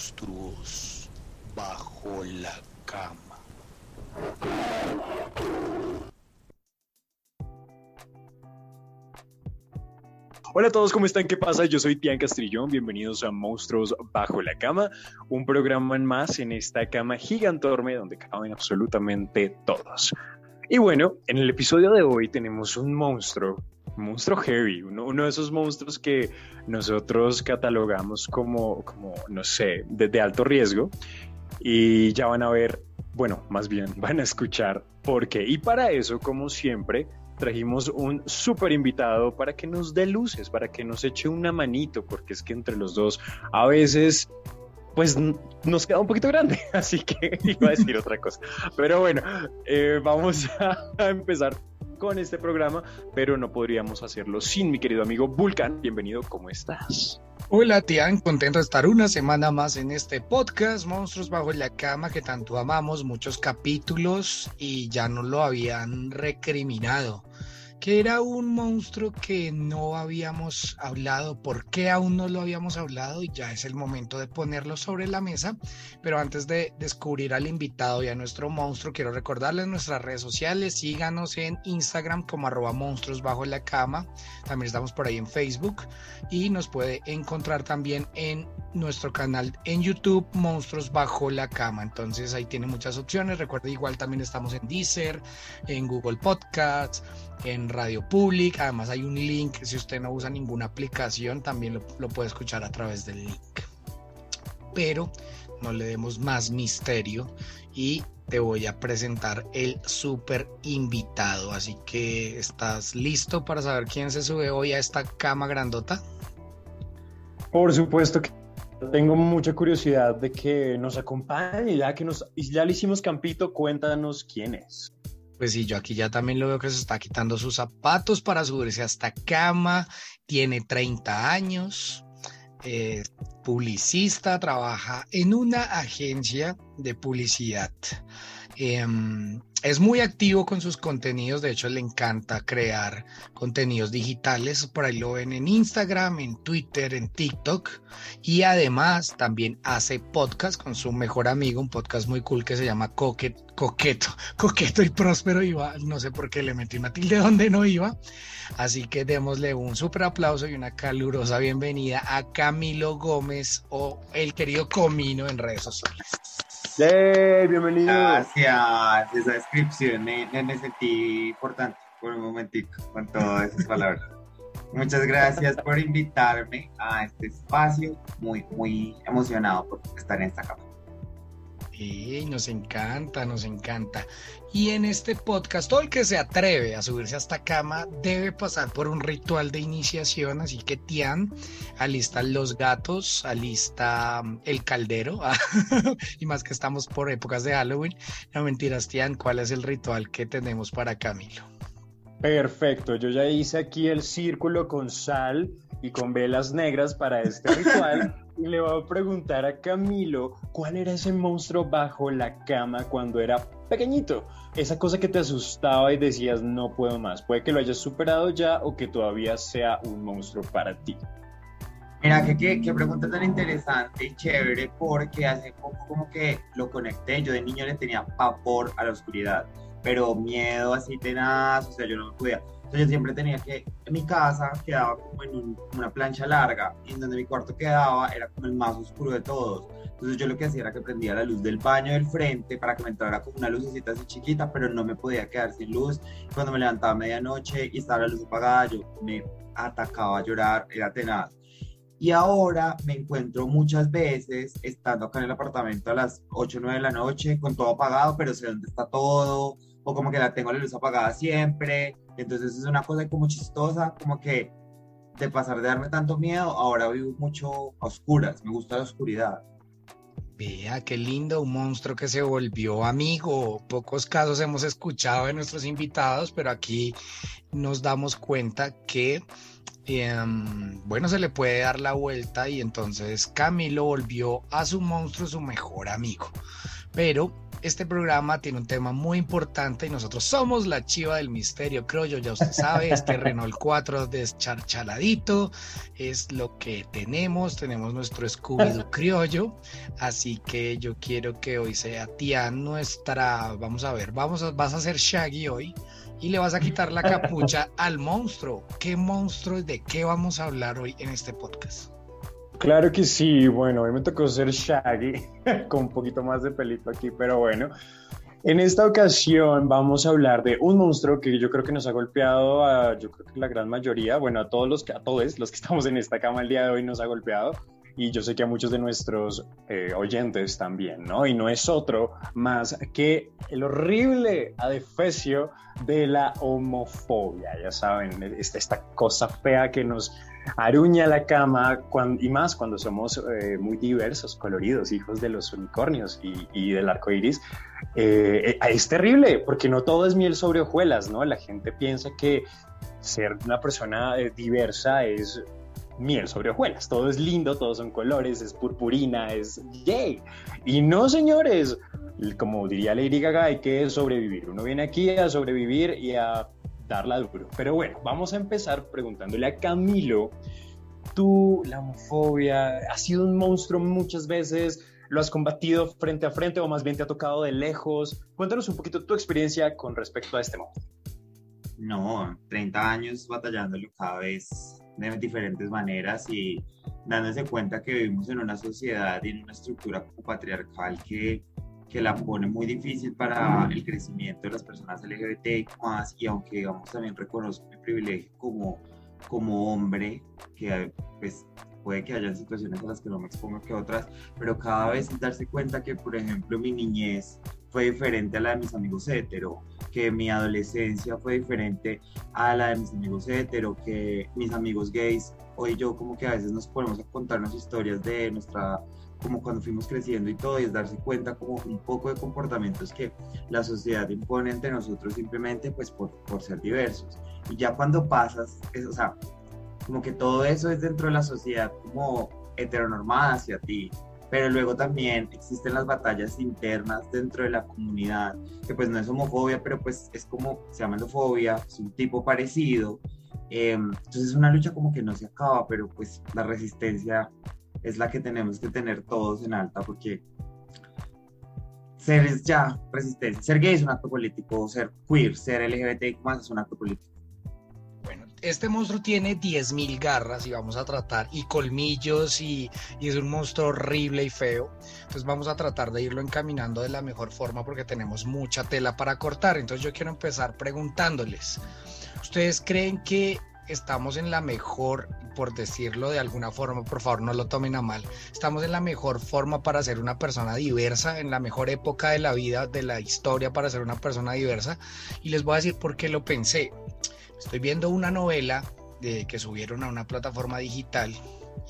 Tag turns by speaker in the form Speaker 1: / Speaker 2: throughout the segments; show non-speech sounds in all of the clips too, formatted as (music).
Speaker 1: monstruos bajo la cama.
Speaker 2: Hola a todos, ¿cómo están? ¿Qué pasa? Yo soy Tian Castrillón, bienvenidos a Monstruos Bajo la Cama, un programa más en esta cama gigantorme donde caben absolutamente todos. Y bueno, en el episodio de hoy tenemos un monstruo, monstruo heavy, uno, de esos monstruos que nosotros catalogamos como, como no sé, de alto riesgo. Y ya van a ver, bueno, más bien (laughs) van a escuchar por qué. Y para eso, como siempre, trajimos un súper invitado para que nos dé luces, para que nos eche una manito, porque es que entre los dos a veces pues nos queda un poquito grande, (laughs) así que (laughs) iba a decir otra cosa. Pero bueno, eh, vamos a, empezar con este programa, pero no podríamos hacerlo sin mi querido amigo Vulcan. Bienvenido, ¿cómo estás?
Speaker 3: Hola Tian, contento de estar una semana más en este podcast, Monstruos bajo la cama, que tanto amamos, muchos capítulos y ya nos lo habían recriminado que era un monstruo que no habíamos hablado, por qué aún no lo habíamos hablado y ya es el momento de ponerlo sobre la mesa. Pero antes de descubrir al invitado y a nuestro monstruo, quiero recordarles nuestras redes sociales, síganos en Instagram como arroba monstruos bajo la cama, también estamos por ahí en Facebook y nos puede encontrar también en nuestro canal en YouTube Monstruos bajo la cama. Entonces ahí tiene muchas opciones. Recuerda igual también estamos en Deezer, en Google Podcasts en Radio Public. Además hay un link, si usted no usa ninguna aplicación, también lo, puede escuchar a través del link. Pero no le demos más misterio y te voy a presentar el super invitado. Así que, ¿estás listo para saber quién se sube hoy a esta cama grandota?
Speaker 2: Por supuesto que tengo mucha curiosidad de que nos acompañe, ya que nos, ya le hicimos campito, cuéntanos quién es.
Speaker 3: Pues sí, yo aquí ya también lo veo que se está quitando sus zapatos para subirse a esta cama. Tiene 30 años, es publicista, trabaja en una agencia de publicidad. Em, es muy activo con sus contenidos, de hecho le encanta crear contenidos digitales, por ahí lo ven en Instagram, en Twitter, en TikTok y además también hace podcast con su mejor amigo, un podcast muy cool que se llama Coqueto, (laughs) Coqueto y Próspero iba, no sé por qué le metí una tilde donde no iba, así que démosle un súper aplauso y una calurosa bienvenida a Camilo Gómez o el querido Comino en redes sociales.
Speaker 2: ¡Hey! Bienvenido.
Speaker 4: Gracias. Esa descripción me, me sentí importante por un momentito con todas esas palabras. Muchas gracias por invitarme a este espacio. Muy, muy emocionado por estar en esta cama
Speaker 3: nos encanta, nos encanta. Y en este podcast, todo el que se atreve a subirse a esta cama debe pasar por un ritual de iniciación. Así que, Tian, alistan los gatos, alista mm, el caldero. (laughs) y más que estamos por épocas de Halloween. No mentiras, Tian, ¿cuál es el ritual que tenemos para Camilo?
Speaker 2: Perfecto, yo ya hice aquí el círculo con sal y con velas negras para este ritual. (laughs) le voy a preguntar a Camilo cuál era ese monstruo bajo la cama cuando era pequeñito. Esa cosa que te asustaba y decías no puedo más. Puede que lo hayas superado ya o que todavía sea un monstruo para ti.
Speaker 4: Mira, qué, qué, pregunta tan interesante y chévere porque hace poco como que lo conecté. Yo de niño le tenía pavor a la oscuridad, pero miedo así tenaz, o sea, yo no me podía entonces yo siempre tenía que, en mi casa quedaba como en una plancha larga y en donde mi cuarto quedaba era como el más oscuro de todos. Entonces yo lo que hacía era que prendía la luz del baño del frente para que me entrara como una lucecita así chiquita, pero no me podía quedar sin luz. Cuando me levantaba a medianoche y estaba la luz apagada, yo me atacaba a llorar, era tenaz. Y ahora me encuentro muchas veces estando acá en el apartamento a las 8 o 9 de la noche con todo apagado, pero sé dónde está todo, o como que la tengo la luz apagada siempre. Entonces es una cosa como chistosa, como que de pasar de darme tanto miedo, ahora vivo mucho a oscuras, me gusta la oscuridad.
Speaker 3: Vea, qué lindo, un monstruo que se volvió amigo. Pocos casos hemos escuchado de nuestros invitados, pero aquí nos damos cuenta que, em, bueno, se le puede dar la vuelta y entonces Camilo volvió a su monstruo su mejor amigo. Pero este programa tiene un tema muy importante y nosotros somos la chiva del misterio, creo yo, ya usted sabe, este Renault 4 descharchaladito es lo que tenemos, tenemos nuestro Scooby-Doo criollo, así que yo quiero que hoy sea tía nuestra, vamos a ver, vamos a, vas a ser Shaggy hoy y le vas a quitar la capucha al monstruo. ¿Qué monstruo de qué vamos a hablar hoy en este podcast?
Speaker 2: Claro que sí, bueno, hoy me tocó ser Shaggy, (laughs) con un poquito más de pelito aquí, pero bueno. En esta ocasión vamos a hablar de un monstruo que yo creo que nos ha golpeado a, yo creo que la gran mayoría, bueno, a todos los que, a todos los que (laughs) estamos en esta cama el día de hoy nos ha golpeado y yo sé que a muchos de nuestros eh, oyentes también, ¿no? Y no es otro más que el horrible adefesio de la homofobia, ya saben, esta, esta cosa fea que nos aruña la cama y más cuando somos eh, muy diversos, coloridos, hijos de los unicornios y, del arco iris. Eh, es terrible porque no todo es miel sobre hojuelas, ¿no? La gente piensa que ser una persona diversa es miel sobre hojuelas. Todo es lindo, todos son colores, es purpurina, es yay. Y no, señores, como diría Lady Gaga, hay que sobrevivir. Uno viene aquí a sobrevivir y a darla duro. Pero bueno, vamos a empezar preguntándole a Camilo. Tú, la homofobia, has sido un monstruo muchas veces, lo has combatido frente a frente o más bien te ha tocado de lejos. Cuéntanos un poquito tu experiencia con respecto a este monstruo.
Speaker 4: No, 30 años batallándolo cada vez de diferentes maneras y dándose cuenta que vivimos en una sociedad y en una estructura patriarcal que, que la pone muy difícil para el crecimiento de las personas LGBT y más, y aunque digamos también reconozco mi privilegio como, como hombre, que pues puede que haya situaciones a las que no me expongo que otras, pero cada vez darse cuenta que, por ejemplo, mi niñez fue diferente a la de mis amigos hetero, que mi adolescencia fue diferente a la de mis amigos hetero, que mis amigos gays, hoy yo como que a veces nos ponemos a contarnos historias de nuestra como cuando fuimos creciendo y todo, y es darse cuenta como un poco de comportamientos que la sociedad impone entre nosotros simplemente pues por, por ser diversos. Y ya cuando pasas, es, o sea, como que todo eso es dentro de la sociedad como heteronormada hacia ti, pero luego también existen las batallas internas dentro de la comunidad, que pues no es homofobia, pero pues es como, se llama homofobia, es un tipo parecido, em, entonces es una lucha como que no se acaba, pero pues la resistencia es la que tenemos que tener todos en alta, porque ser es ya resistencia, ser gay es un acto político, ser queer, ser LGBT más es un acto político
Speaker 3: este monstruo tiene 10.000 garras y vamos a tratar, y colmillos, y, y, es un monstruo horrible y feo. Entonces vamos a tratar de irlo encaminando de la mejor forma porque tenemos mucha tela para cortar. Entonces yo quiero empezar preguntándoles, ¿ustedes creen que estamos en la mejor, por decirlo de alguna forma, por favor no lo tomen a mal, estamos en la mejor forma para ser una persona diversa, en la mejor época de la vida, de la historia para ser una persona diversa? Y les voy a decir por qué lo pensé. Estoy viendo una novela de, que subieron a una plataforma digital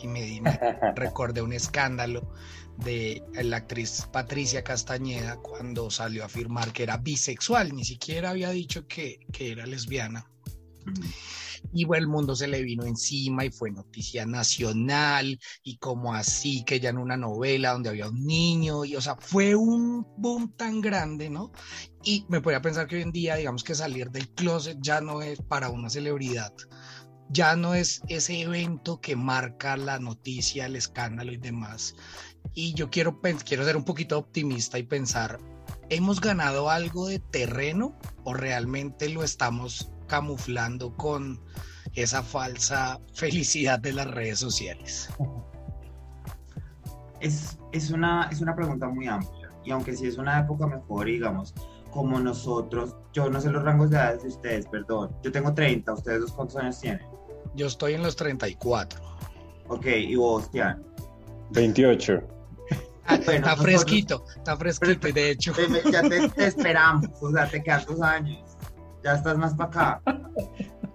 Speaker 3: y me, (laughs) recordé un escándalo de la actriz Patricia Castañeda cuando salió a afirmar que era bisexual, ni siquiera había dicho que, que era lesbiana. Y el mundo se le vino encima y fue noticia nacional y como así que ya en una novela donde había un niño y o sea, fue un boom tan grande, ¿no? Y me podía pensar que hoy en día, digamos que salir del closet ya no es para una celebridad, ya no es ese evento que marca la noticia, el escándalo y demás. Y yo quiero, quiero ser un poquito optimista y pensar, ¿hemos ganado algo de terreno o realmente lo estamos camuflando con esa falsa (laughs) felicidad de las redes sociales?
Speaker 4: Es, es, una, es una pregunta muy amplia y aunque sí es una época mejor, digamos, como nosotros, yo no sé los rangos de edad de ustedes, perdón, yo tengo 30, ¿ustedes dos cuántos años tienen?
Speaker 3: Yo estoy en los 34.
Speaker 4: Ok, ¿y vos, Tian?
Speaker 2: 28.
Speaker 3: Ah, está fresquito, está fresquito, y de hecho.
Speaker 4: Ya te, esperamos, o sea, te quedan dos años, ya estás más para acá.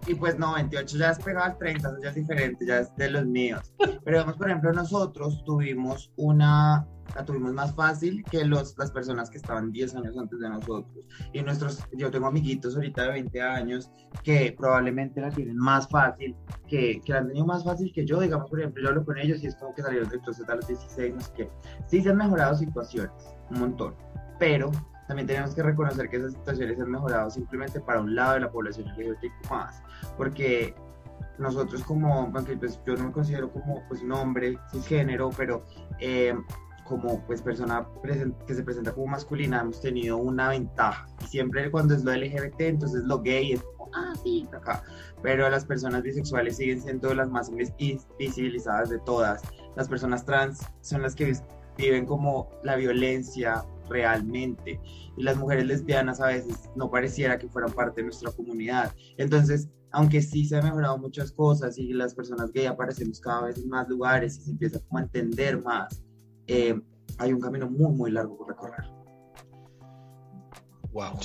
Speaker 4: Y pues no, 28 ya es pegado al 30, ya es diferente, ya es de los míos. Pero vemos, por ejemplo, nosotros tuvimos una, la tuvimos más fácil que los, las personas que estaban 10 años antes de nosotros. Y nuestros, yo tengo amiguitos ahorita de 20 años que probablemente la tienen más fácil, que, que la han tenido más fácil que yo. Digamos, por ejemplo, yo hablo con ellos y es como que salieron de closet a los 16, no sé qué. Sí se han mejorado situaciones, un montón pero también tenemos que reconocer que esas situaciones han mejorado simplemente para un lado de la población LGBT más, porque nosotros como, pues yo no me considero como pues, un hombre cisgénero, pero eh, como pues persona que se presenta como masculina hemos tenido una ventaja. Siempre cuando es lo LGBT, entonces lo gay es como, ah, sí, acá. Pero las personas bisexuales siguen siendo las más visibilizadas de todas. Las personas trans son las que viven como la violencia realmente. Y las mujeres lesbianas a veces no pareciera que fueran parte de nuestra comunidad. Entonces, aunque sí se han mejorado muchas cosas y las personas gay aparecemos cada vez en más lugares y se empieza como a entender más, eh, hay un camino muy, muy largo por recorrer.
Speaker 3: Wow.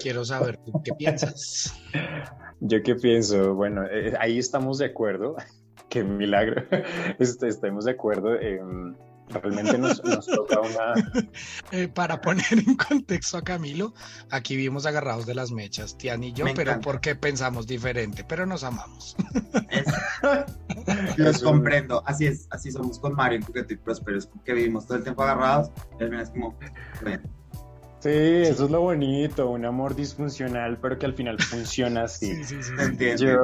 Speaker 3: quiero saber, qué piensas? (laughs)
Speaker 2: Yo qué pienso, bueno, eh, ahí estamos de acuerdo, (laughs) qué milagro, (laughs) estamos de acuerdo. en realmente nos, toca una... (laughs)
Speaker 3: Eh, para poner en contexto a Camilo, aquí vimos agarrados de las mechas, Tian y yo, pero porque pensamos diferente, pero nos amamos. (laughs)
Speaker 4: Los comprendo, así es, así somos con Mario en Coqueto y Próspero, es que vivimos todo el tiempo agarrados, y al es como...
Speaker 2: Sí, eso es lo bonito, un amor disfuncional, pero que al final funciona (laughs) así. Sí, sí, sí, yo,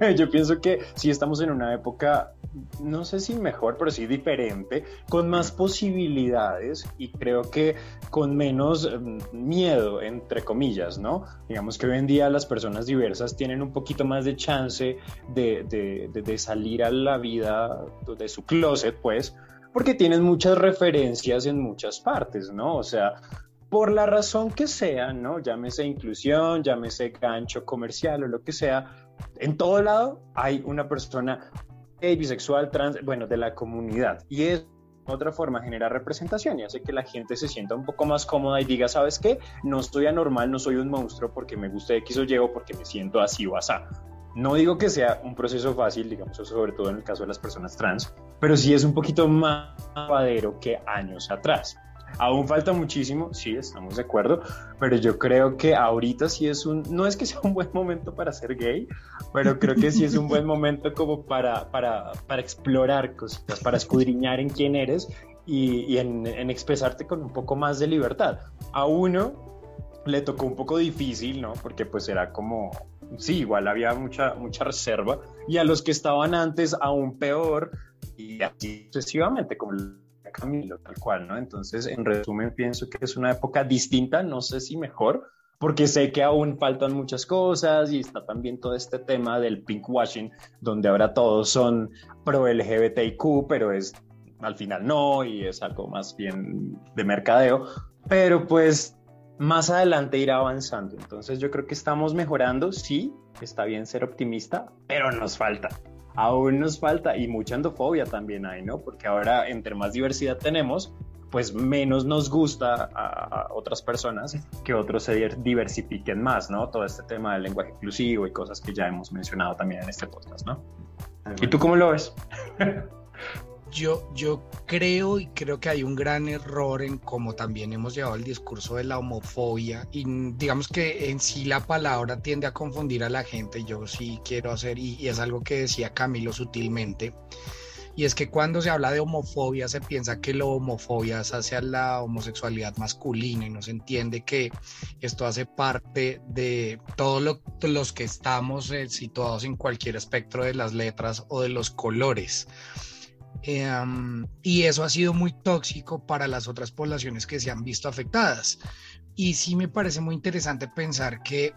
Speaker 2: (laughs) yo pienso que sí estamos en una época, no sé si mejor, pero sí diferente, con más posibilidades y creo que con menos mm, miedo, entre comillas, ¿no? Digamos que hoy en día las personas diversas tienen un poquito más de chance de, de, de salir a la vida de su closet, pues, porque tienen muchas referencias en muchas partes, ¿no? O sea, por la razón que sea, ¿no? Llámese inclusión, llámese gancho comercial o lo que sea, en todo lado hay una persona bisexual, trans, bueno, de la comunidad. Y es otra forma genera representación y hace que la gente se sienta un poco más cómoda y diga, ¿sabes qué? No estoy anormal, no soy un monstruo porque me gusta X o Y o porque me siento así o así. No digo que sea un proceso fácil, digamos, sobre todo en el caso de las personas trans, pero sí es un poquito más padero que años atrás. Aún falta muchísimo, sí, estamos de acuerdo, pero yo creo que ahorita sí es un, no es que sea un buen momento para ser gay, pero creo que sí es un buen momento como para, para, para explorar cositas, para escudriñar en quién eres y, en, en, expresarte con un poco más de libertad. A uno le tocó un poco difícil, ¿no? Porque pues era como, sí, igual había mucha, mucha reserva, y a los que estaban antes aún peor, y así sucesivamente, como Camilo, tal cual, ¿no? Entonces, en resumen, pienso que es una época distinta, no sé si mejor, porque sé que aún faltan muchas cosas y está también todo este tema del pinkwashing, donde ahora todos son pro LGBTIQ, pero es al final no y es algo más bien de mercadeo, pero pues más adelante irá avanzando. Entonces yo creo que estamos mejorando, sí, está bien ser optimista, pero nos falta aún nos falta y mucha endofobia también hay, ¿no? Porque ahora entre más diversidad tenemos, pues menos nos gusta a, otras personas que otros se diversifiquen más, ¿no? Todo este tema del lenguaje inclusivo y cosas que ya hemos mencionado también en este podcast, ¿no? ¿Y tú cómo lo ves? (laughs)
Speaker 3: Yo, yo creo y creo que hay un gran error en cómo también hemos llevado el discurso de la homofobia y digamos que en sí la palabra tiende a confundir a la gente. Yo sí quiero hacer, y, es algo que decía Camilo sutilmente, y es que cuando se habla de homofobia se piensa que la homofobia es hacia la homosexualidad masculina y no se entiende que esto hace parte de todos los que estamos eh, situados en cualquier espectro de las letras o de los colores. Em, y eso ha sido muy tóxico para las otras poblaciones que se han visto afectadas. Y sí me parece muy interesante pensar que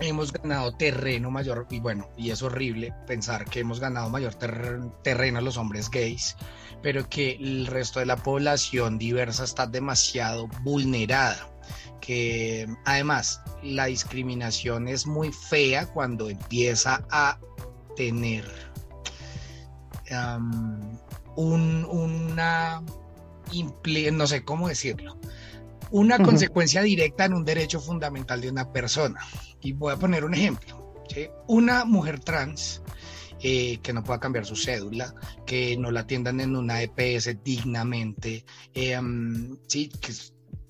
Speaker 3: hemos ganado terreno mayor, y bueno, y es horrible pensar que hemos ganado mayor terreno a los hombres gays, pero que el resto de la población diversa está demasiado vulnerada que además la discriminación es muy fea cuando empieza a tener una, no sé cómo decirlo, una consecuencia directa en un derecho fundamental de una persona. Y voy a poner un ejemplo. Una mujer trans eh, que no pueda cambiar su cédula, que no la atiendan en una EPS dignamente, eh, sí, que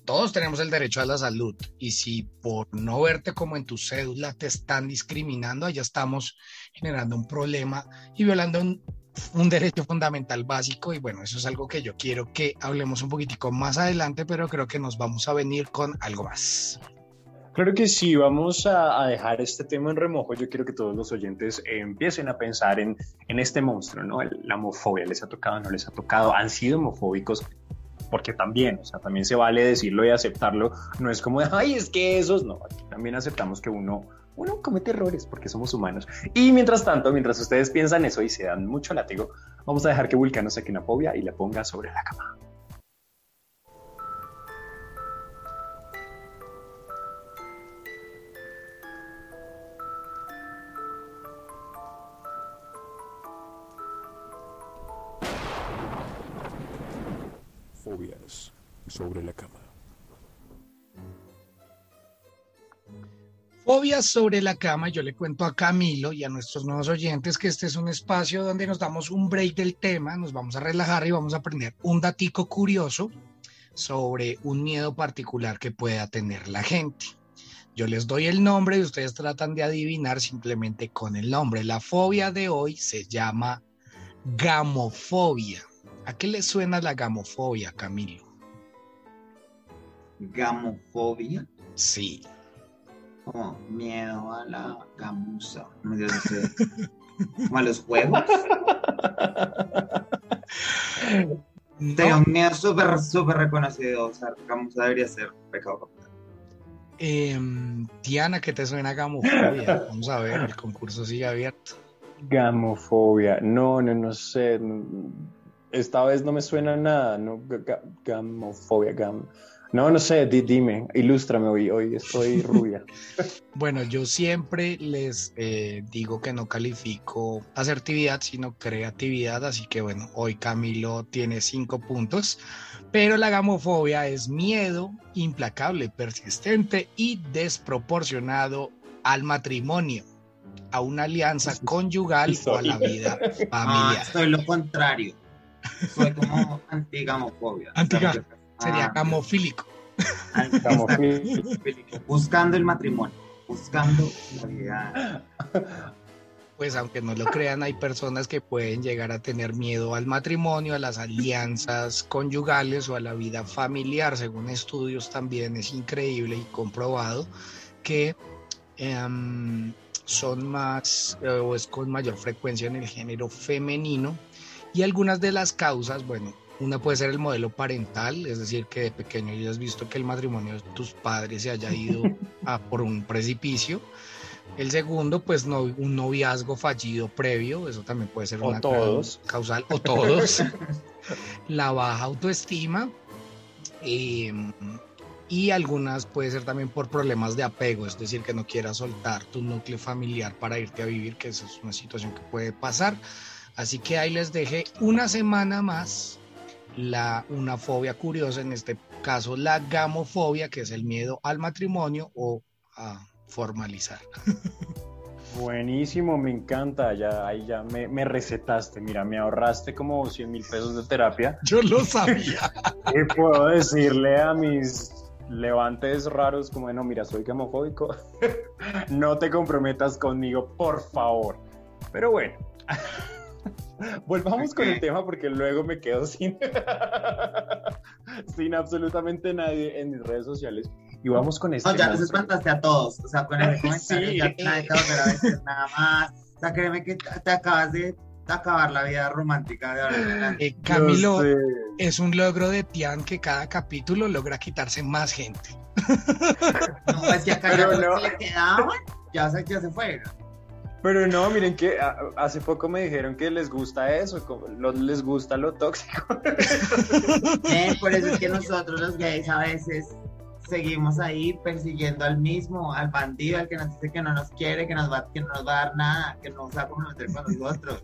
Speaker 3: todos tenemos el derecho a la salud y si por no verte como en tu cédula te están discriminando, allá estamos generando un problema y violando un un derecho fundamental básico y bueno, eso es algo que yo quiero que hablemos un poquitico más adelante, pero creo que nos vamos a venir con algo más.
Speaker 2: Claro que sí, vamos a, a, dejar este tema en remojo. Yo quiero que todos los oyentes empiecen a pensar en, en este monstruo, ¿no? La homofobia, ¿les ha tocado, no les ha tocado? ¿Han sido homofóbicos? Porque también, o sea, también se vale decirlo y aceptarlo. No es como ay, es que esos, no, aquí también aceptamos que uno, uno comete errores porque somos humanos. Y mientras tanto, mientras ustedes piensan eso y se dan mucho látigo, vamos a dejar que Vulcano saque una fobia y la ponga sobre la cama.
Speaker 5: Fobias sobre la cama.
Speaker 3: Sobre la cama, yo le cuento a Camilo y a nuestros nuevos oyentes que este es un espacio donde nos damos un break del tema, nos vamos a relajar y vamos a aprender un datico curioso sobre un miedo particular que pueda tener la gente. Yo les doy el nombre y ustedes tratan de adivinar simplemente con el nombre. La fobia de hoy se llama gamofobia. ¿A qué le suena la gamofobia, Camilo?
Speaker 4: ¿Gamofobia?
Speaker 3: Sí.
Speaker 4: Como miedo a la sé. Como a los juegos. (laughs) Tengo un miedo súper, súper reconocido. O sea, gamuza debería ser pecado capital.
Speaker 3: Eh, Tiana, ¿qué te suena gamofobia? (laughs) Vamos a ver, el concurso sigue abierto.
Speaker 2: Gamofobia. No, no, no sé. Esta vez no me suena nada. No, gamofobia, gam. No, no sé, di, dime, ilústrame hoy, hoy estoy (laughs) rubia.
Speaker 3: bueno, yo siempre les eh, digo que no califico asertividad, sino creatividad, así que bueno, hoy Camilo tiene cinco puntos, pero la gamofobia es miedo implacable, persistente y desproporcionado al matrimonio, a una alianza (laughs) conyugal o a la vida (laughs) familiar.
Speaker 4: Ah, soy lo contrario, soy como antigamofobia.
Speaker 3: Antiga sería gamofílico.
Speaker 4: gamofílico. (laughs) Buscando el matrimonio, buscando la vida.
Speaker 3: Pues aunque no lo crean, hay personas que pueden llegar a tener miedo al matrimonio, a las alianzas conyugales o a la vida familiar. Según estudios también es increíble y comprobado que um, son más eh, o es con mayor frecuencia en el género femenino. Y algunas de las causas, bueno, una puede ser el modelo parental, es decir, que de pequeño ya has visto que el matrimonio de tus padres se haya ido (laughs) a por un precipicio. El segundo, pues no, un noviazgo fallido previo, eso también puede ser
Speaker 2: o
Speaker 3: una
Speaker 2: todos.
Speaker 3: causal, o todos. (laughs) La baja autoestima. Eh, y algunas puede ser también por problemas de apego, es decir, que no quieras soltar tu núcleo familiar para irte a vivir, que esa es una situación que puede pasar. Así que ahí les dejé una semana más la, una fobia curiosa, en este caso la gamofobia, que es el miedo al matrimonio o a formalizar. (laughs)
Speaker 2: Buenísimo, me encanta, ya ahí ya me, me, recetaste, mira, me ahorraste como 100 mil pesos de terapia. (laughs)
Speaker 3: Yo lo sabía. (laughs)
Speaker 2: y puedo decirle a mis levantes raros como, no, mira, soy gamofóbico, no te comprometas conmigo, por favor. Pero bueno. Volvamos con el tema porque luego me quedo sin, (laughs) sin absolutamente nadie en mis redes sociales. Y vamos con este.
Speaker 4: No, ya nos espantaste a todos. O sea, con el (laughs) comentario sí. ya nadie te va a decir nada más. O sea, créeme que te acabas de acabar la vida romántica de ahora en adelante.
Speaker 3: Eh, Camilo, es un logro de Tian que cada capítulo logra quitarse más gente. (laughs)
Speaker 4: No, es que acá ya no. se le quedaban, ya se, ya se fueron.
Speaker 2: Pero no, miren que hace poco me dijeron que les gusta eso, les gusta lo tóxico. (laughs)
Speaker 4: Eh, por eso es que nosotros los gays a veces seguimos ahí persiguiendo al mismo, al bandido, al que nos dice que no nos quiere, que, nos va, que no nos va a dar nada, que no se va a comprometer con nosotros.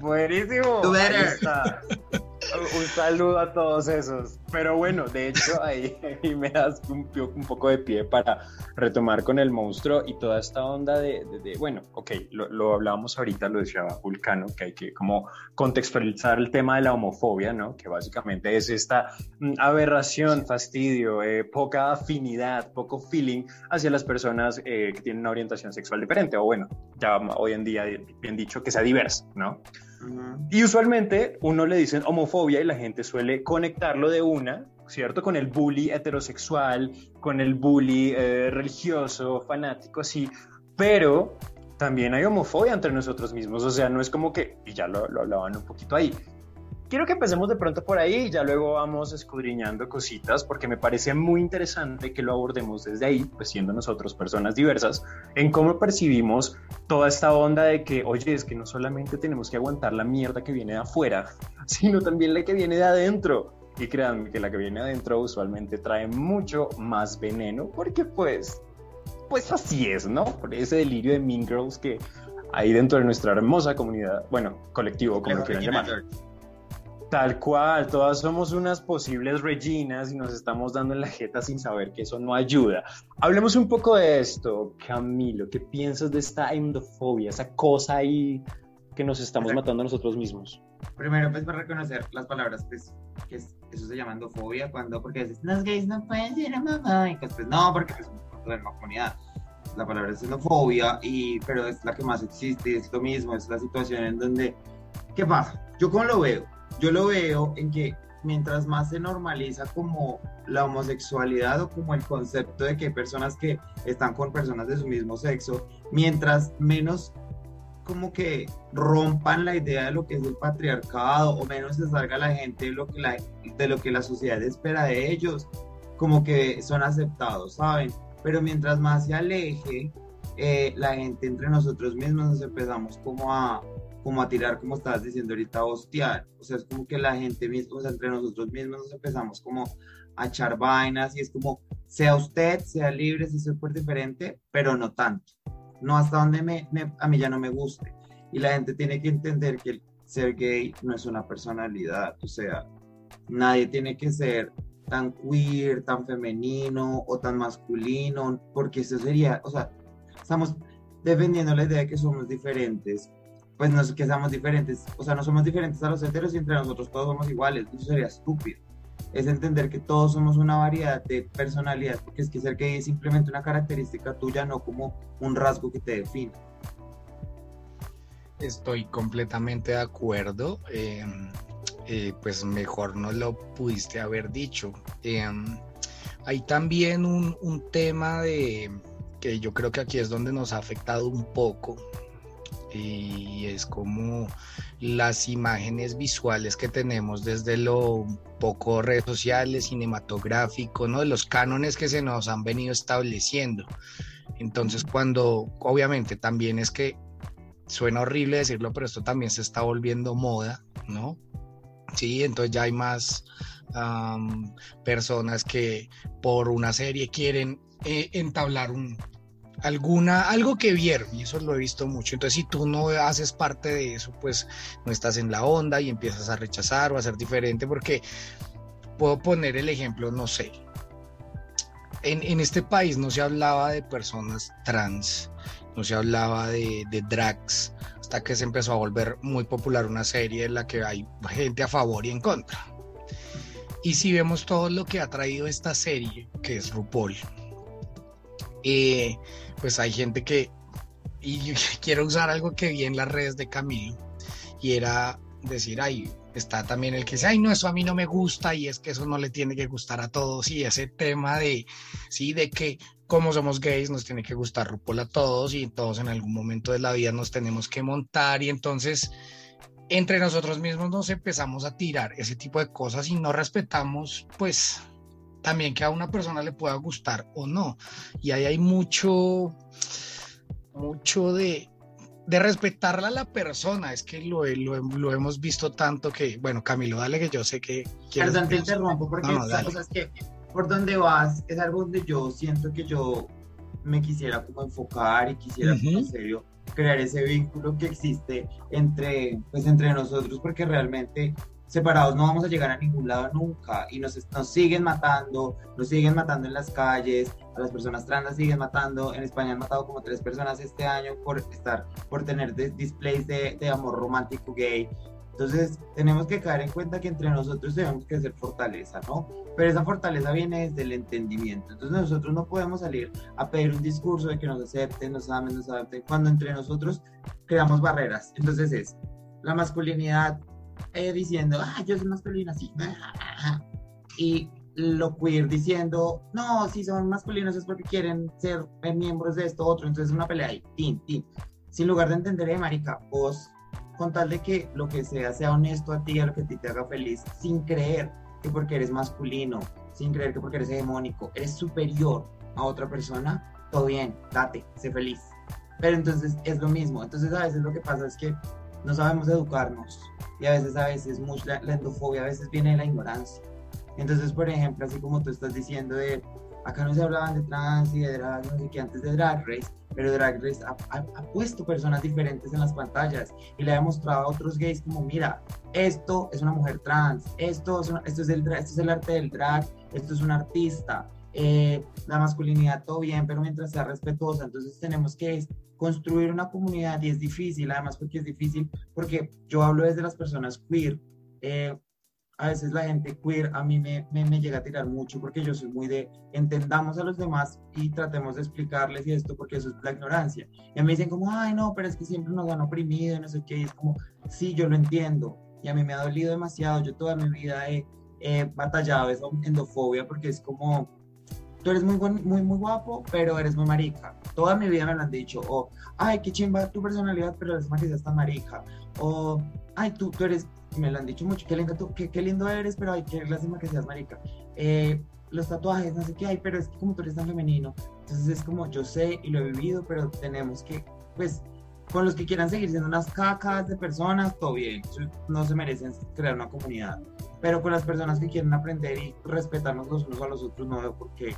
Speaker 2: Buenísimo.
Speaker 4: Better. (laughs)
Speaker 2: Un saludo a todos esos. Pero bueno, de hecho, (laughs) ahí, ahí me das un, un, poco de pie para retomar con el monstruo y toda esta onda de, de, de bueno, ok, lo, lo, hablábamos ahorita, lo decía Vulcano, que hay que como contextualizar el tema de la homofobia, ¿no? Que básicamente es esta aberración, fastidio, eh, poca afinidad, poco feeling hacia las personas eh, que tienen una orientación sexual diferente, o bueno, ya hoy en día, bien dicho, que sea diversa, ¿no? Y usualmente uno le dicen homofobia y la gente suele conectarlo de una, ¿cierto? Con el bully heterosexual, con el bully eh, religioso, fanático, así. Pero también hay homofobia entre nosotros mismos, o sea, no es como que, y ya lo, lo hablaban un poquito ahí, Quiero que empecemos de pronto por ahí y ya luego vamos escudriñando cositas porque me parece muy interesante que lo abordemos desde ahí, pues siendo nosotros personas diversas, en cómo percibimos toda esta onda de que, oye, es que no solamente tenemos que aguantar la mierda que viene de afuera, (laughs) sino también la que viene de adentro. Y créanme que la que viene de adentro usualmente trae mucho más veneno porque pues, pues así es, ¿no? Por ese delirio de Mean Girls que hay dentro de nuestra hermosa comunidad, bueno, colectivo, como lo quieran llamar. Tal cual, todas somos unas posibles Reginas y nos estamos dando en la jeta sin saber que eso no ayuda. Hablemos un poco de esto, Camilo. ¿Qué piensas de esta endofobia, esa cosa ahí que nos estamos matando a nosotros mismos?
Speaker 4: Primero, pues, para reconocer las palabras, pues, que eso se llama endofobia, cuando, porque dices, los gays no pueden ser y pues, pues no, porque pues, de la comunidad. La palabra es endofobia, y, pero es la que más existe, es lo mismo, es la situación en donde, ¿qué pasa? Yo cómo lo veo, yo lo veo en que mientras más se normaliza como la homosexualidad o como el concepto de que hay personas que están con personas de su mismo sexo, mientras menos como que rompan la idea de lo que es el patriarcado o menos se salga la gente de lo que la, de lo que la sociedad espera de ellos, como que son aceptados, ¿saben? Pero mientras más se aleje eh, la gente entre nosotros mismos, nos empezamos como a, como a tirar, como estabas diciendo ahorita, a hostiar. O sea, es como que la gente misma, o sea, entre nosotros mismos nos empezamos como a echar vainas y es como, sea usted, sea libre, soy por diferente, pero no tanto. No hasta donde me, a mí ya no me guste. Y la gente tiene que entender que ser gay no es una personalidad, o sea, nadie tiene que ser tan queer, tan femenino o tan masculino, porque eso sería, o sea, estamos defendiendo la idea de que somos diferentes pues no es que seamos diferentes, o sea, no somos diferentes a los heteros y entre nosotros todos somos iguales, eso sería estúpido. Es entender que todos somos una variedad de personalidades, porque es que ser gay es simplemente una característica tuya, no como un rasgo que te define.
Speaker 3: Estoy completamente de acuerdo. Em, eh, pues mejor no lo pudiste haber dicho. Em, hay también un, un tema de que yo creo que aquí es donde nos ha afectado un poco y es como las imágenes visuales que tenemos desde lo poco redes sociales, cinematográfico, ¿no? De los cánones que se nos han venido estableciendo. Entonces, cuando, obviamente, también es que suena horrible decirlo, pero esto también se está volviendo moda, ¿no? Sí, entonces ya hay más personas que por una serie quieren eh, entablar un, alguna, algo que vieron, y eso lo he visto mucho. Entonces, si tú no haces parte de eso, pues no estás en la onda y empiezas a rechazar o a ser diferente, porque puedo poner el ejemplo, no sé. En, en este país no se hablaba de personas trans, no se hablaba de, de drags, hasta que se empezó a volver muy popular una serie en la que hay gente a favor y en contra. Y si vemos todo lo que ha traído esta serie, que es RuPaul, eh, pues hay gente que, y (laughs) quiero usar algo que vi en las redes de Camilo, y era decir, ay, está también el que dice, ay, no, eso a mí no me gusta y es que eso no le tiene que gustar a todos y ese tema de, sí, de que como somos gays nos tiene que gustar RuPaul a todos y todos en algún momento de la vida nos tenemos que montar y entonces entre nosotros mismos nos empezamos a tirar ese tipo de cosas y no respetamos pues también que a una persona le pueda gustar o no. Y ahí hay mucho, mucho de, de respetarla a la persona. Es que lo, lo, hemos visto tanto que, bueno, Camilo, dale que yo sé que...
Speaker 4: Perdón, te interrumpo porque es, que por donde vas es algo donde yo siento que yo me quisiera como enfocar y quisiera en serio crear ese vínculo que existe entre, pues, entre nosotros porque realmente separados no vamos a llegar a ningún lado nunca y nos, nos siguen matando, nos siguen matando en las calles, a las personas trans las siguen matando, en España han matado como tres personas este año por estar, por tener displays de, de amor romántico gay. Entonces tenemos que caer en cuenta que entre nosotros tenemos que ser fortaleza, ¿no? Pero esa fortaleza viene desde el entendimiento. Entonces nosotros no podemos salir a pedir un discurso de que nos acepten, nos amen, nos adapten, cuando entre nosotros creamos barreras. Entonces es, la masculinidad eh, diciendo, ah, yo soy masculina, sí. Y lo queer diciendo, no, si son masculinos es porque quieren ser miembros de esto otro, entonces una pelea ahí, tin, tin. Sin lugar de entender, eh, marica, vos con tal de que lo que sea sea honesto a ti, a lo que a ti te haga feliz, sin creer que porque eres masculino, sin creer que porque eres hegemónico, eres superior a otra persona, todo bien, date, sé feliz. Pero entonces es lo mismo. Entonces a veces lo que pasa es que no sabemos educarnos y a veces a veces mucha, la endofobia a veces viene de la ignorancia. Entonces, por ejemplo, así como tú estás diciendo de acá no se hablaban de trans y de drag, no sé qué, antes de Drag Race, pero Drag Race ha, puesto personas diferentes en las pantallas y le ha demostrado a otros gays como, mira, esto es una mujer trans, esto es, esto es, el, esto es el arte del drag, esto es un artista, eh, la masculinidad todo bien, pero mientras sea respetuosa, entonces tenemos que construir una comunidad y es difícil, además porque es difícil, porque yo hablo desde las personas queer, eh, a veces la gente queer a mí me, me, me, llega a tirar mucho porque yo soy muy de entendamos a los demás y tratemos de explicarles y esto porque eso es la ignorancia. Y a mí dicen como, ay no, pero es que siempre nos han oprimido y no sé qué, y es como, sí, yo lo entiendo y a mí me ha dolido demasiado, yo toda mi vida he, he batallado esa endofobia porque es como, tú eres muy, muy, muy guapo, pero eres muy marica. Toda mi vida me lo han dicho, o, ay, qué chimba tu personalidad, pero eres marica, estás marica, o, ay, tú, tú eres me lo han dicho mucho, qué lindo, tú, qué, qué lindo eres, pero hay que lástima que seas marica. Eh, los tatuajes, no sé qué hay, pero es como tú eres tan femenino. Entonces es como yo sé y lo he vivido, pero tenemos que, pues, con los que quieran seguir siendo unas cacas de personas, todo bien, no se merecen crear una comunidad. Pero con las personas que quieren aprender y respetarnos los unos a los otros, no veo por qué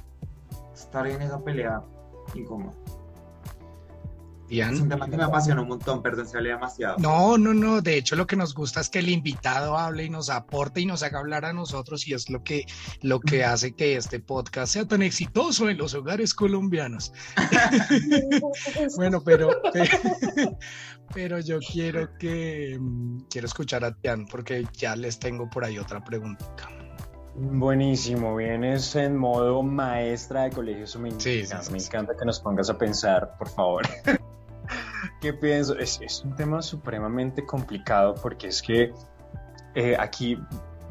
Speaker 4: estar en esa pelea incómoda. Es un tema que me apasiona un montón, perdón, se hablé demasiado.
Speaker 3: No, no, no. De hecho, lo que nos gusta es que el invitado hable y nos aporte y nos haga hablar a nosotros, y es lo que, lo que hace que este podcast sea tan exitoso en los hogares colombianos. (laughs) bueno, pero, (laughs) pero, yo quiero que mm, quiero escuchar a Tian porque ya les tengo por ahí otra pregunta.
Speaker 2: Buenísimo, vienes en modo maestra de colegio, eso me encanta, me encanta que nos pongas a pensar, por favor. (laughs) ¿Qué pienso? Es, es, un tema supremamente complicado porque es que eh, aquí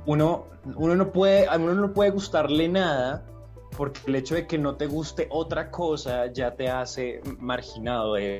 Speaker 2: uno, uno, no puede, a uno no puede gustarle nada porque el hecho de que no te guste otra cosa ya te hace marginado. Eh,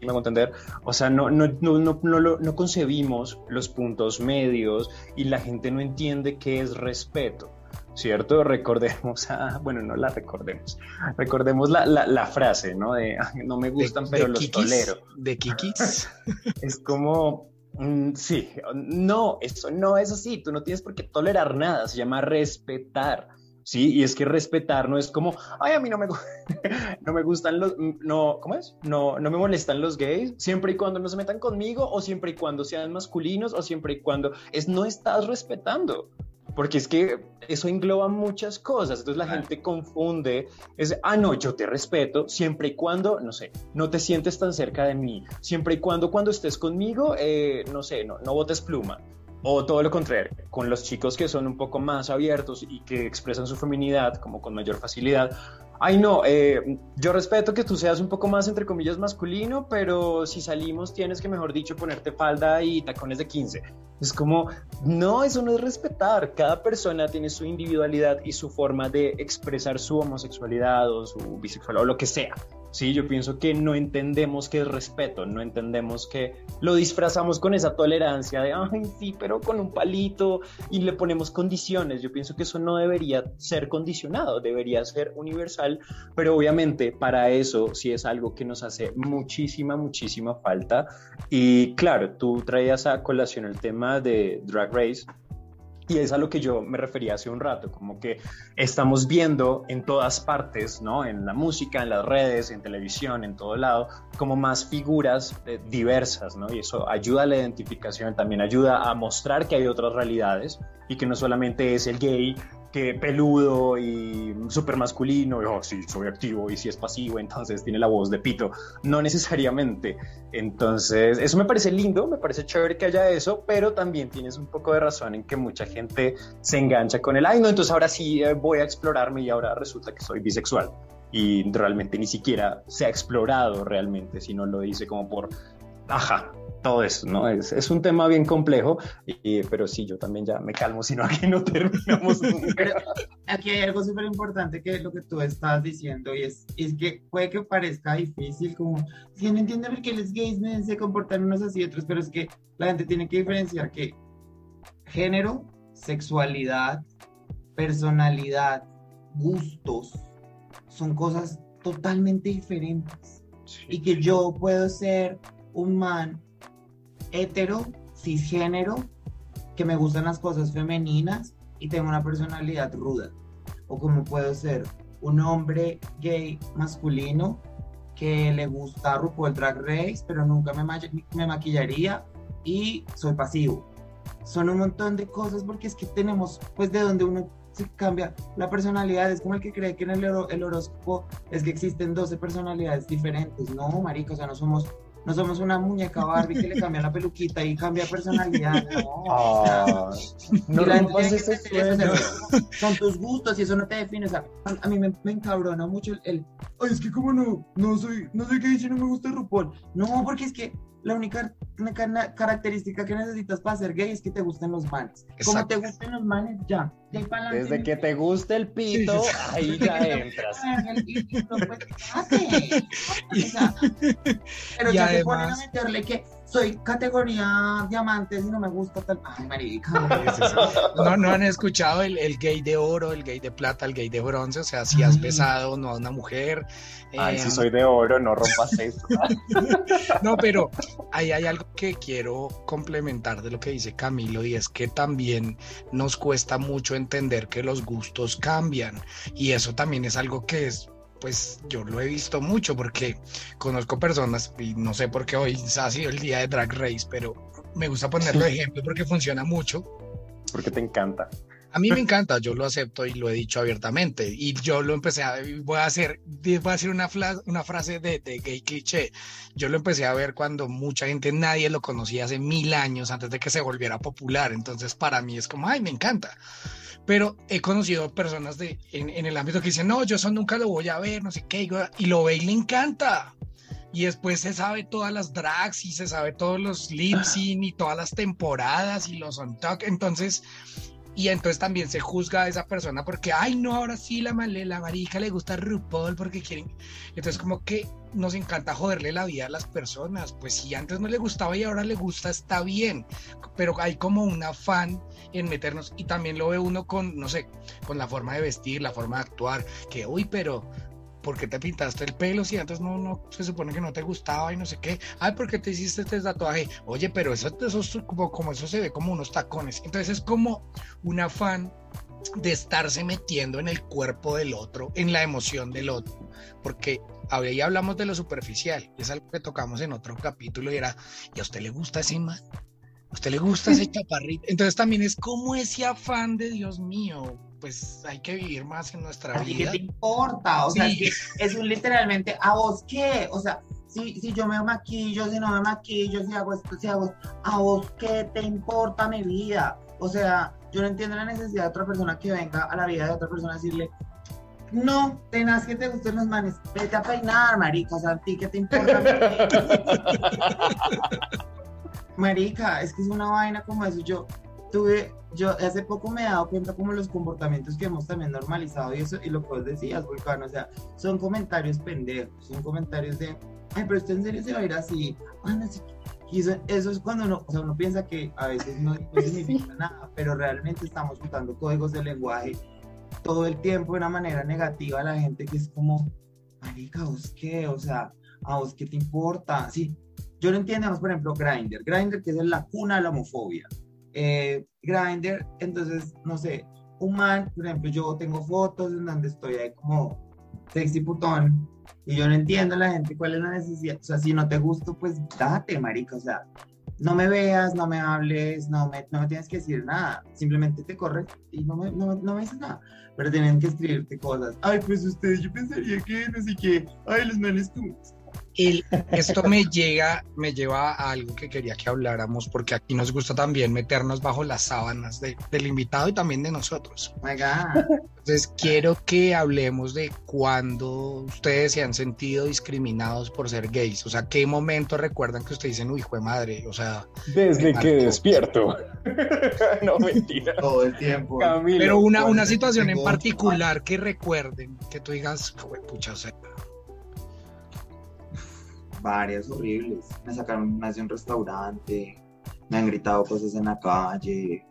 Speaker 2: ¿Me hago entender? O sea, no, no, no, no, no, no concebimos los puntos medios y la gente no entiende qué es respeto. ¿cierto? Recordemos, (laughs) bueno, no la recordemos, recordemos la, la, frase, ¿no? De, no me gustan, pero los tolero.
Speaker 3: De Kikis. (laughs)
Speaker 2: es como, mm, sí, no, eso no es así, tú no tienes por qué tolerar nada, se llama respetar. Sí, y es que respetar no es como, ay, a mí no me, (laughs) no me gustan los, no, ¿cómo es? No, no me molestan los gays, siempre y cuando no se metan conmigo, o siempre y cuando sean masculinos, o siempre y cuando, es no estás respetando porque es que eso engloba muchas cosas, entonces la gente confunde, es, ah, no, yo te respeto siempre y cuando, no sé, no te sientes tan cerca de mí, siempre y cuando cuando estés conmigo, eh, no sé, no, no botes pluma, o todo lo contrario, con los chicos que son un poco más abiertos y que expresan su feminidad como con mayor facilidad, Ay, no, eh, yo respeto que tú seas un poco más, entre comillas, masculino, pero si salimos tienes que, mejor dicho, ponerte falda y tacones de 15. Es como, no, eso no es respetar. Cada persona tiene su individualidad y su forma de expresar su homosexualidad o su bisexualidad o lo que sea. Sí, yo pienso que no entendemos qué es respeto, no entendemos que lo disfrazamos con esa tolerancia de, ay, sí, pero con un palito y le ponemos condiciones. Yo pienso que eso no debería ser condicionado, debería ser universal, pero obviamente para eso sí es algo que nos hace muchísima, muchísima falta. Y claro, tú traías a colación el tema de Drag Race y es a lo que yo me refería hace un rato, como que estamos viendo en todas partes, ¿no? En la música, en las redes, en televisión, en todo lado, como más figuras eh, diversas, ¿no? Y eso ayuda a la identificación, también ayuda a mostrar que hay otras realidades y que no solamente es el gay que peludo y súper masculino, y, oh, sí, soy activo, y si es pasivo, entonces tiene la voz de pito. No necesariamente. Entonces, eso me parece lindo, me parece chévere que haya eso, pero también tienes un poco de razón en que mucha gente se engancha con el, ay, no, entonces ahora sí eh, voy a explorarme y ahora resulta que soy bisexual. Y realmente ni siquiera se ha explorado realmente, sino lo dice como por, ajá, todo eso, ¿no? Es, es un tema bien complejo, y, pero sí, yo también ya me calmo, si no aquí no (laughs) terminamos
Speaker 4: Pero aquí hay algo súper importante que es lo que tú estás diciendo, y es, es que puede que parezca difícil, como, si no entiendo por qué los gays se comportan unos así y otros, pero es que la gente tiene que diferenciar que género, sexualidad, personalidad, gustos, son cosas totalmente diferentes. Y que yo puedo ser un man hetero, cisgénero, que me gustan las cosas femeninas y tengo una personalidad ruda. O como puedo ser un hombre gay masculino que le gusta RuPaul Drag Race, pero nunca me, me maquillaría y soy pasivo. Son un montón de cosas porque es que tenemos, pues, de donde uno se cambia la personalidad. Es como el que cree que en el, el horóscopo es que existen 12 personalidades diferentes. No, marico, o sea, no somos no somos una muñeca Barbie que le cambia la peluquita y cambia personalidad. No,
Speaker 2: ah, no,
Speaker 4: son tus gustos y eso no te define. O sea, a, mí me, me, encabrona mucho el, el, Ay, es que como no, no soy, no sé qué dice, no me gusta el RuPaul. No, porque es que la única característica que necesitas para ser gay es que te gusten los manes. Como te gusten los manes, ya.
Speaker 2: Desde que te guste el pito, ahí ya entras.
Speaker 4: pero ya te ponen a meterle que soy categoría diamantes y no me gusta tal. Ay, marica. (laughs)
Speaker 3: No, no han escuchado el, el, gay de oro, el gay de plata, el gay de bronce. O sea, si has besado no a una mujer.
Speaker 2: Ay, si eh, soy de oro, no rompas eso. (laughs)
Speaker 3: no, pero ahí hay algo que quiero complementar de lo que dice Camilo y es que también nos cuesta mucho entender que los gustos cambian. Y eso también es algo que es pues yo lo he visto mucho porque conozco personas, y no sé por qué hoy ha sido el día de Drag Race, pero me gusta ponerlo de ejemplo porque funciona mucho.
Speaker 2: Porque te encanta.
Speaker 3: A mí me (laughs) encanta, yo lo acepto y lo he dicho abiertamente. Y yo lo empecé a, voy a hacer, voy a decir una, una frase de, de, gay cliché. Yo lo empecé a ver cuando mucha gente, nadie lo conocía hace mil años antes de que se volviera popular. Entonces para mí es como, ay, me encanta pero he conocido personas de, en, el ámbito que dicen, no, yo eso nunca lo voy a ver, no sé qué, y lo ve y le encanta. Y después se sabe todas las drags y se sabe todos los lip (sighs) sync y todas las temporadas y los on talk. Entonces, y entonces también se juzga a esa persona porque, ay, no, ahora sí la, la marica le gusta RuPaul porque quieren. Entonces, como que nos encanta joderle la vida a las personas. Pues si antes no le gustaba y ahora le gusta, está bien. Pero hay como un afán en meternos y también lo ve uno con, no sé, con la forma de vestir, la forma de actuar, que, uy, pero ¿por qué te pintaste el pelo si antes no, no se supone que no te gustaba y no sé qué? Ay, ¿por qué te hiciste este tatuaje? Oye, pero eso, eso como, como eso se ve como unos tacones. Entonces es como un afán de estarse metiendo en el cuerpo del otro, en la emoción del otro, porque ahí hablamos de lo superficial, es algo que tocamos en otro capítulo y era, ¿y a usted le gusta ese man? ¿A usted le gusta ese (laughs) chaparrito? Entonces también es como ese afán de Dios mío, pues hay que vivir más en nuestra vida.
Speaker 4: ¿Qué te importa? O sea, es un literalmente, ¿a vos qué? O sea, si, si yo me maquillo, si no me maquillo, si hago esto, si hago ¿a vos qué te importa mi vida? O sea, yo no entiendo la necesidad de otra persona que venga a la vida de otra persona a decirle, no, tenaz que te gusten los manes, vete a peinar, marica, o sea, ¿a ti qué te importa? (laughs) marica, es que es una vaina como eso, yo tuve, yo hace poco me he dado cuenta como los comportamientos que hemos también normalizado y eso, y lo que vos decías, Vulcano, o sea, son comentarios pendejos, son comentarios de, ay, pero usted en serio se va a ir así, ah, y eso, es cuando uno, o sea, uno piensa que a veces no, (laughs) significa nada, pero realmente estamos usando códigos de lenguaje todo el tiempo de una manera negativa a la gente que es como, marica, ¿vos qué? O sea, ¿a vos qué te importa? Sí, yo no entiendo, por ejemplo, Grindr, Grindr que es la cuna de la homofobia eh, Grinder, entonces, no sé, un man, por ejemplo, yo tengo fotos en donde estoy ahí como sexy putón y yo no entiendo a la gente cuál es la necesidad, o sea, si no te gusto, pues date, marica, o sea, no me veas, no me hables, no me, no me tienes que decir nada, simplemente te corres y no me, no, no me dices nada, pero tienen que escribirte cosas, ay, pues usted, yo pensaría que no sé qué, ay, los manes tú,
Speaker 3: el- esto me llega, me lleva a algo que quería que habláramos, porque aquí nos gusta también meternos bajo las sábanas de- del invitado y también de nosotros.
Speaker 4: Oh my God.
Speaker 3: Entonces, quiero que hablemos de cuándo ustedes se han sentido discriminados por ser gays. O sea, ¿qué momento recuerdan que ustedes dicen, uy, hijo de madre? O sea,
Speaker 2: Desde que despierto. (laughs) no, mentira.
Speaker 4: Todo el tiempo.
Speaker 2: Camilo,
Speaker 3: pero una,
Speaker 2: ¿cuál-
Speaker 3: una situación en particular que recuerden, que tú digas, "Jue pucha, o sea,
Speaker 4: Varias horribles. Me sacaron más de un restaurante. Me han gritado cosas en la calle.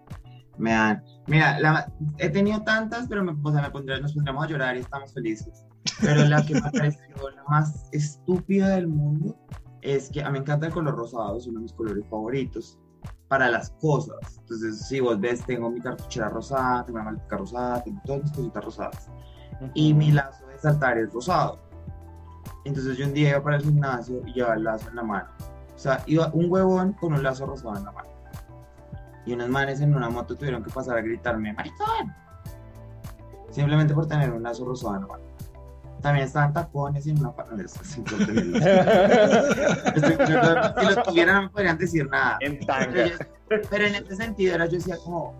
Speaker 4: Me han. Mira, la- he tenido tantas, pero me, o sea, me pondré- nos pondremos a llorar y estamos felices. Pero la que me (laughs) pareció la más estúpida del mundo es que a mí me encanta el color rosado, es uno de mis colores favoritos para las cosas. Entonces, si vos ves, tengo mi cartuchera rosada, tengo una maleta rosada, tengo todas mis cositas rosadas. y mi lazo de saltar es rosado. Entonces yo un día iba para el gimnasio y llevaba el lazo en la mano. O sea, iba un huevón con un lazo rosado en la mano. Y unos manes en una moto tuvieron que pasar a gritarme, maricón. Simplemente por tener un lazo rosado en la mano. También estaban tacones y en una (laughs) Si lo tuvieran no me podrían decir nada.
Speaker 2: En
Speaker 4: Pero, yo- pero en este sentido era yo decía como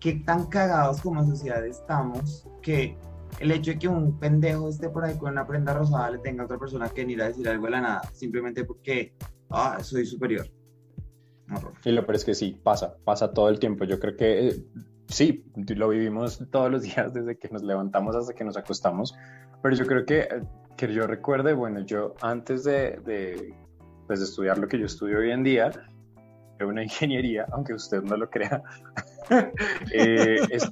Speaker 4: qué tan cagados como sociedad estamos que el hecho de que un pendejo esté por ahí con una prenda rosada le tenga a otra persona que ni ir a decir algo de la nada simplemente porque ah, soy superior Horror.
Speaker 2: Y lo peor es que sí, pasa, pasa todo el tiempo. Yo creo que eh, sí, lo vivimos todos los días desde que nos levantamos hasta que nos acostamos. Pero yo creo que, que yo recuerde, bueno, yo antes de, de, pues, de estudiar lo que yo estudio hoy en día, una ingeniería, aunque usted no lo crea, (laughs) eh, es-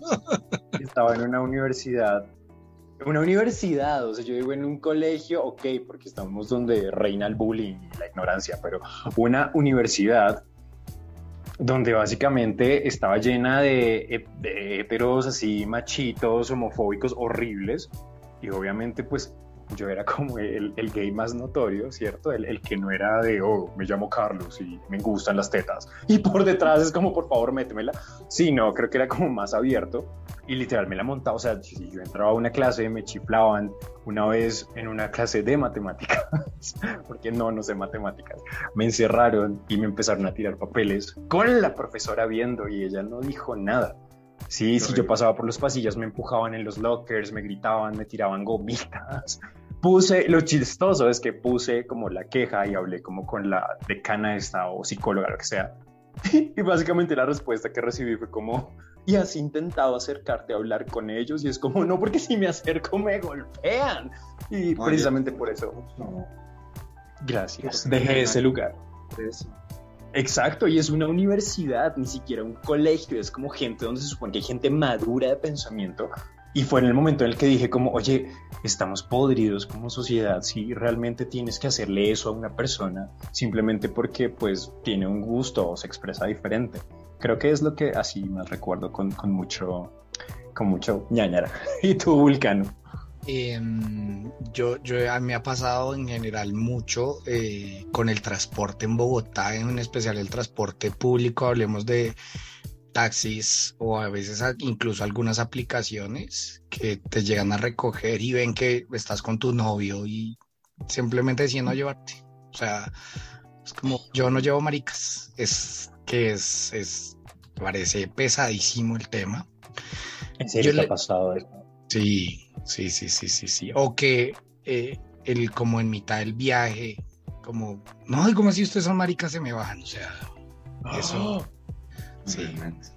Speaker 2: estaba en una universidad. Una universidad, o sea, yo digo en un colegio, ok, porque estamos donde reina el bullying y la ignorancia, pero una universidad donde básicamente estaba llena de, de heteros así machitos, homofóbicos, horribles, y obviamente pues yo era como el, el gay más notorio, ¿cierto? El, el, que no era de, oh, me llamo Carlos y me gustan las tetas. Y por detrás es como, por favor, métemela. Sí, no, creo que era como más abierto. Y literal me la montaba, o sea, si yo entraba a una clase me chiflaban una vez en una clase de matemáticas, (laughs) porque no, no sé matemáticas. Me encerraron y me empezaron a tirar papeles con la profesora viendo y ella no dijo nada. Sí, si yo pasaba por los pasillos me empujaban en los lockers, me gritaban, me tiraban gomitas. Puse, lo chistoso es que puse como la queja y hablé como con la decana esta o psicóloga, lo que sea. (laughs) Y básicamente la respuesta que recibí fue como, ¿y has intentado acercarte a hablar con ellos? Y es como, no, porque si me acerco me golpean. Y
Speaker 4: Oye,
Speaker 2: precisamente por eso.
Speaker 4: no,
Speaker 2: Gracias. Dejé ese lugar.
Speaker 4: eso.
Speaker 2: Exacto, y es una universidad, ni siquiera un colegio, es como gente donde se supone que hay gente madura de pensamiento. Y fue en el momento en el que dije como, oye, estamos podridos como sociedad, si realmente tienes que hacerle eso a una persona simplemente porque pues tiene un gusto o se expresa diferente. Creo que es lo que así más recuerdo con, con mucho, con mucho ñañara. (laughs) ¿Y tú, Vulcano?
Speaker 3: Eh, yo, yo a mí me ha pasado en general mucho eh, con el transporte en Bogotá, en especial el transporte público, hablemos de taxis o a veces incluso algunas aplicaciones que te llegan a recoger y ven que estás con tu novio y simplemente deciden no llevarte. O sea, es como yo no llevo maricas, es que es, es parece pesadísimo el tema.
Speaker 2: ¿En serio
Speaker 3: le-
Speaker 2: ha pasado eso?
Speaker 3: Sí, sí, sí, sí, sí, sí. O que eh, el, como en mitad del viaje, como, no, y como si ustedes son maricas, se me bajan, o sea, eso. Sí.
Speaker 4: Realmente.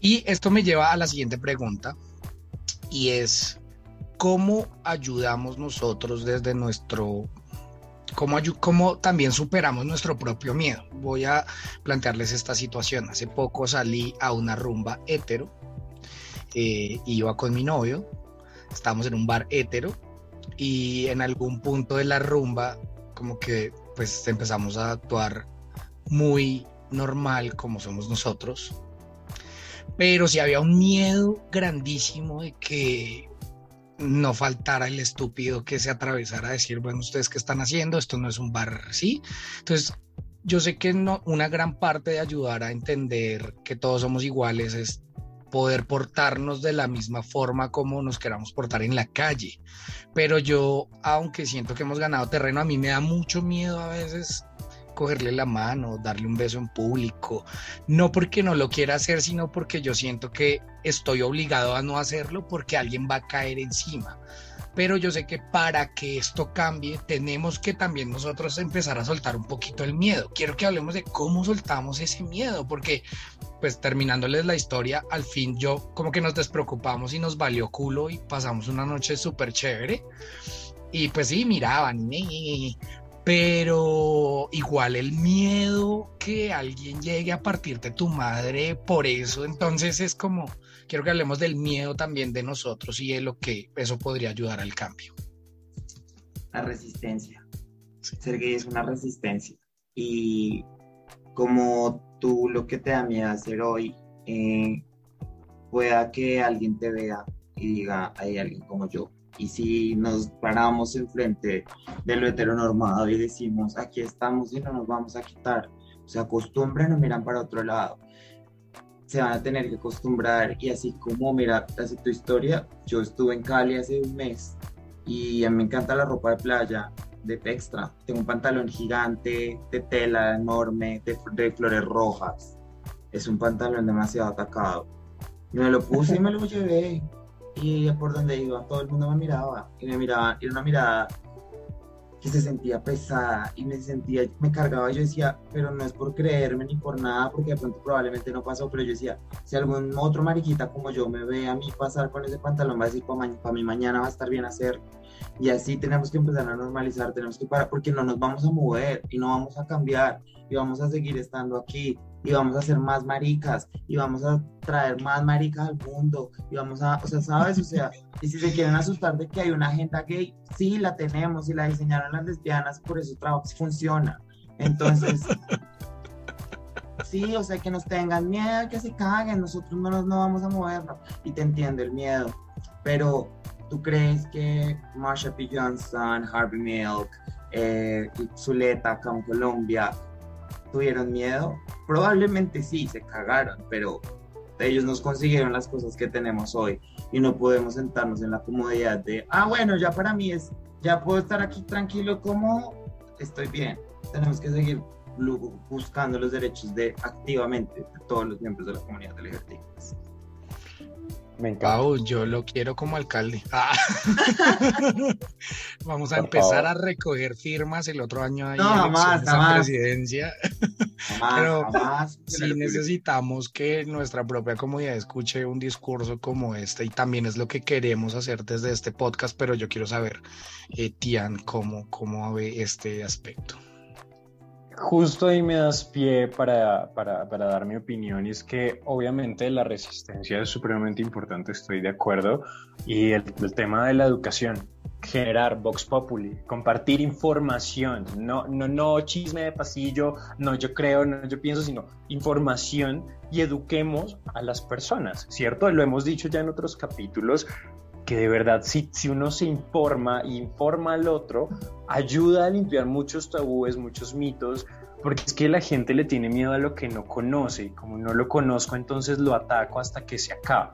Speaker 3: Y esto me lleva a la siguiente pregunta, y es, ¿cómo ayudamos nosotros desde nuestro... Cómo, cómo también superamos nuestro propio miedo. Voy a plantearles esta situación. Hace poco salí a una rumba hetero. eh, iba con mi novio. Estábamos en un bar hetero. Y en algún punto de la rumba, como que pues empezamos a actuar muy normal como somos nosotros. Pero sí había un miedo grandísimo de que no faltara el estúpido que se atravesara a decir, bueno, ustedes qué están haciendo, esto no es un bar, ¿sí? Entonces, yo sé que no, una gran parte de ayudar a entender que todos somos iguales es poder portarnos de la misma forma como nos queramos portar en la calle. Pero yo, aunque siento que hemos ganado terreno, a mí me da mucho miedo a veces cogerle la mano, darle un beso en público, no porque no lo quiera hacer, sino porque yo siento que estoy obligado a no hacerlo porque alguien va a caer encima. Pero yo sé que para que esto cambie, tenemos que también nosotros empezar a soltar un poquito el miedo. Quiero que hablemos de cómo soltamos ese miedo, porque pues terminándoles la historia, al fin yo como que nos despreocupamos y nos valió culo y pasamos una noche súper chévere. Y pues sí, miraban, pero igual el miedo que alguien llegue a partirte tu madre por eso, entonces es como, quiero que hablemos del miedo también de nosotros y de lo que eso podría ayudar al cambio.
Speaker 4: La resistencia. Ser gay es una resistencia. Y como tú lo que te da miedo hacer hoy, eh, pueda que alguien te vea y diga, hay alguien como yo y si nos paramos enfrente de lo heteronormado y decimos, aquí estamos y no nos vamos a quitar, se acostumbran o miran para otro lado, se van a tener que acostumbrar. Y así como, mira, hace tu historia, yo estuve en Cali hace un mes y a mí me encanta la ropa de playa de extra. Tengo un pantalón gigante de tela enorme, de, de flores rojas. Es un pantalón demasiado atacado. Me lo puse y me lo llevé y por donde iba todo el mundo me miraba y me miraba, era una mirada que se sentía pesada y me sentía, me cargaba, yo decía, pero no es por creerme ni por nada, porque de pronto probablemente no pasó, pero yo decía, si algún otro mariquita como yo me ve a mí pasar con ese pantalón, va a decir, para mí mañana va a estar bien hacerlo. Y así tenemos que empezar a normalizar, tenemos que parar, porque no nos vamos a mover y no vamos a cambiar y vamos a seguir estando aquí y vamos a hacer más maricas y vamos a traer más maricas al mundo y vamos a, o sea, ¿sabes? O sea, (laughs) y si se quieren asustar de que hay una agenda gay, sí la tenemos y la diseñaron las lesbianas, por eso trabajo funciona. Entonces, (laughs) sí, o sea, que nos tengan miedo, que se caguen, nosotros no nos no vamos a movernos y te entiendo el miedo, pero ¿tú crees que Marsha P. Johnson, Harvey Milk, eh, Zuleta acá en Colombia tuvieron miedo? Probablemente sí, se cagaron, pero ellos nos consiguieron las cosas que tenemos hoy y no podemos sentarnos en la comodidad de, ah, bueno, ya para mí es, ya puedo estar aquí tranquilo como estoy bien. Tenemos que seguir buscando los derechos de activamente de todos los miembros de la comunidad LGBT.
Speaker 3: Me yo lo quiero como alcalde. Ah. (laughs) Vamos a empezar a recoger firmas el otro año ahí
Speaker 4: no, en
Speaker 3: presidencia. Pero sí necesitamos que nuestra propia comunidad escuche un discurso como este y también es lo que queremos hacer desde este podcast, pero yo quiero saber, eh, Tian, cómo, cómo ve este aspecto
Speaker 2: justo ahí me das pie para, para, para, dar mi opinión y es que obviamente la resistencia es supremamente importante, estoy de acuerdo, y el, tema de la educación, generar Vox Populi, compartir información, no, no, no chisme de pasillo, no yo creo, no yo pienso, sino información y eduquemos a las personas, ¿cierto? Lo hemos dicho ya en otros capítulos, que de verdad si, si uno se informa y informa al otro, ayuda a limpiar muchos tabúes, muchos mitos, porque es que la gente le tiene miedo a lo que no conoce y como no lo conozco entonces lo ataco hasta que se acabe.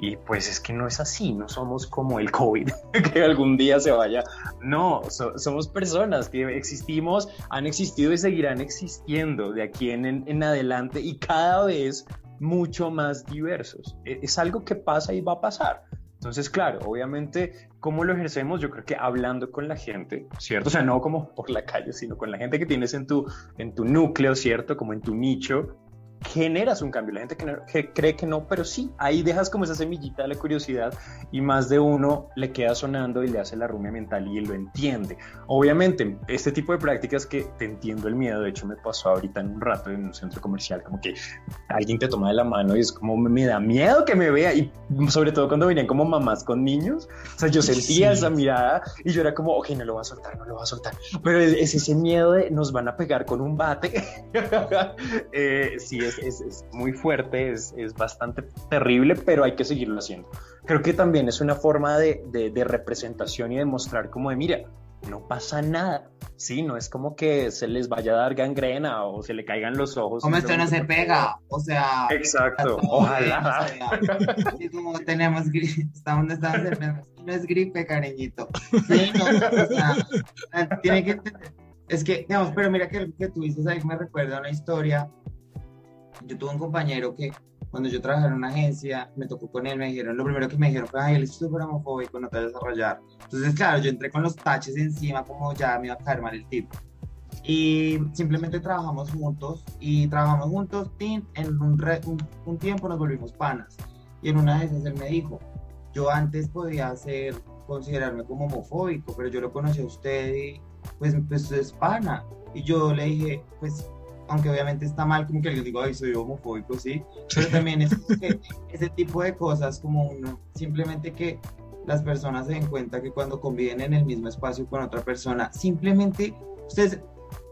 Speaker 2: Y pues es que no es así, no somos como el COVID, (laughs) que algún día se vaya. No, somos personas que existimos, han existido y seguirán existiendo de aquí en, en adelante y cada vez mucho más diversos. E, es algo que pasa y va a pasar. Entonces, claro, obviamente, ¿cómo lo ejercemos? Yo creo que hablando con la gente, ¿cierto? O sea, no como por la calle, sino con la gente que tienes en tu, en tu núcleo, ¿cierto? Como en tu nicho, generas un cambio. La gente que, cree que no, pero sí, ahí dejas como esa semillita de la curiosidad y más de uno le queda sonando y le hace la rumia mental y lo entiende. Obviamente, este tipo de prácticas que te entiendo el miedo, de hecho me pasó ahorita en un rato en un centro comercial, como que alguien te toma de la mano y es como me da miedo que me vea y sobre todo cuando venían como mamás con niños, o sea, yo sentía esa mirada y yo era como, ok, no lo va a soltar, no lo va a soltar, pero es, ese miedo de nos van a pegar con un bate, (laughs) eh, sí, es, muy fuerte, es, bastante terrible, pero hay que seguirlo haciendo. Creo que también es una forma de, representación y de mostrar como de, mira, no pasa nada. Sí, no es como que se les vaya a dar gangrena o se le caigan los ojos.
Speaker 4: Como esto no se pega, o sea.
Speaker 2: Exacto, (laughs) ojalá.
Speaker 4: como tenemos gripe, estamos, estamos. No es gripe, cariñito. Sí, no, o sea, tiene que. Es que, digamos, pero mira que, que tú dices ahí me recuerda una historia. Yo tuve un compañero que cuando yo trabajaba en una agencia, me tocó con él, me dijeron, lo primero que me dijeron fue, ay, él es súper homofóbico, no te vas a desarrollar. Entonces, claro, yo entré con los taches encima, como ya me iba a caer mal el tipo. Y simplemente trabajamos juntos, y trabajamos juntos, en un, re- un, un tiempo nos volvimos panas. Y en una de esas él me dijo, yo antes podía ser, considerarme como homofóbico, pero yo lo conocí a usted y pues, pues es pana. Y yo le dije, pues, aunque obviamente está mal como que alguien diga, ay, soy homofóbico, sí, pero también es que ese tipo de cosas como uno, simplemente que las personas se den cuenta que cuando conviven en el mismo espacio con otra persona, simplemente ustedes,